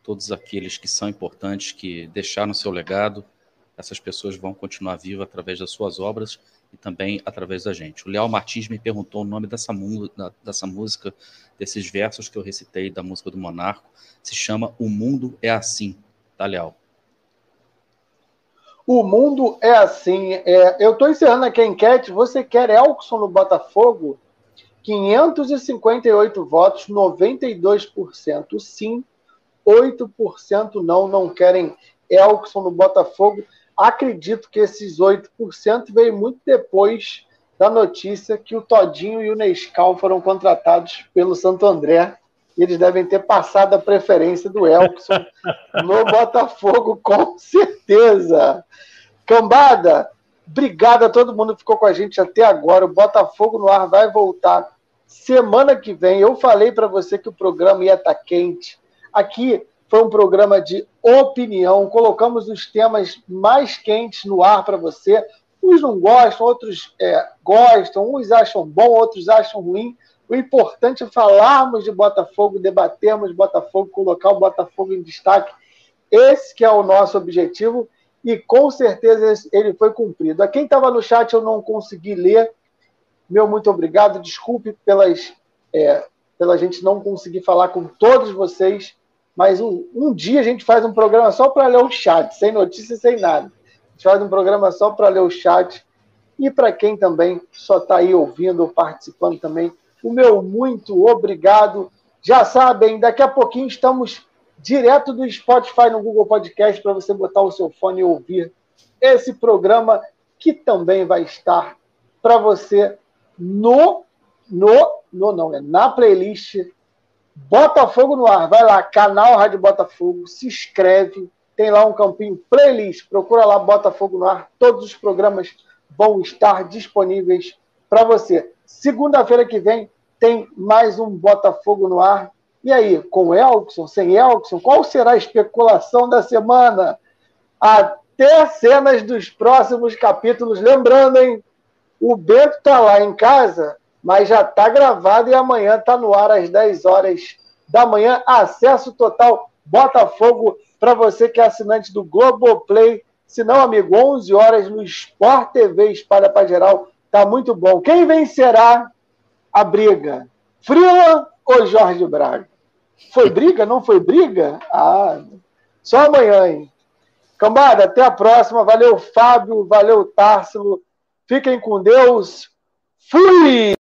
todos aqueles que são importantes, que deixaram seu legado, essas pessoas vão continuar vivas através das suas obras e também através da gente. O Leal Martins me perguntou o nome dessa, dessa música, desses versos que eu recitei da música do Monarco, se chama O Mundo é Assim, tá, Leal? O mundo é assim. É, eu estou encerrando aqui a enquete. Você quer Elkson no Botafogo? 558 votos, 92% sim, 8% não, não querem Elkson no Botafogo. Acredito que esses 8% veio muito depois da notícia que o Todinho e o Nescau foram contratados pelo Santo André. E eles devem ter passado a preferência do Elkson no Botafogo, com certeza. Cambada, obrigado a todo mundo que ficou com a gente até agora. O Botafogo no ar vai voltar semana que vem. Eu falei para você que o programa ia estar tá quente. Aqui foi um programa de opinião, colocamos os temas mais quentes no ar para você. Uns não gostam, outros é, gostam, uns acham bom, outros acham ruim. O importante é falarmos de Botafogo, debatermos Botafogo, colocar o Botafogo em destaque. Esse que é o nosso objetivo e com certeza ele foi cumprido. A quem estava no chat eu não consegui ler. Meu muito obrigado. Desculpe pelas, é, pela gente não conseguir falar com todos vocês. Mas um, um dia a gente faz um programa só para ler o chat, sem notícia, sem nada. A gente faz um programa só para ler o chat. E para quem também só está aí ouvindo ou participando também, o meu muito obrigado. Já sabem, daqui a pouquinho estamos direto do Spotify no Google Podcast para você botar o seu fone e ouvir esse programa que também vai estar para você no no no não é na playlist Botafogo no ar, vai lá, canal Rádio Botafogo, se inscreve, tem lá um campinho playlist, procura lá Botafogo no ar, todos os programas vão estar disponíveis para você. Segunda-feira que vem tem mais um Botafogo no ar E aí, com Elkson, sem Elkson, qual será a especulação da semana? Até cenas dos próximos capítulos. Lembrando, hein? O Bento está lá em casa, mas já está gravado e amanhã está no ar às 10 horas da manhã. Acesso total Botafogo para você que é assinante do Globoplay. Se não, amigo, 11 horas no Sport TV Espada para Geral. Tá muito bom. Quem vencerá a briga? Frila ou Jorge Braga? Foi briga? Não foi briga? Ah, só amanhã, hein? Cambada, até a próxima. Valeu, Fábio. Valeu, Társilo. Fiquem com Deus. Fui!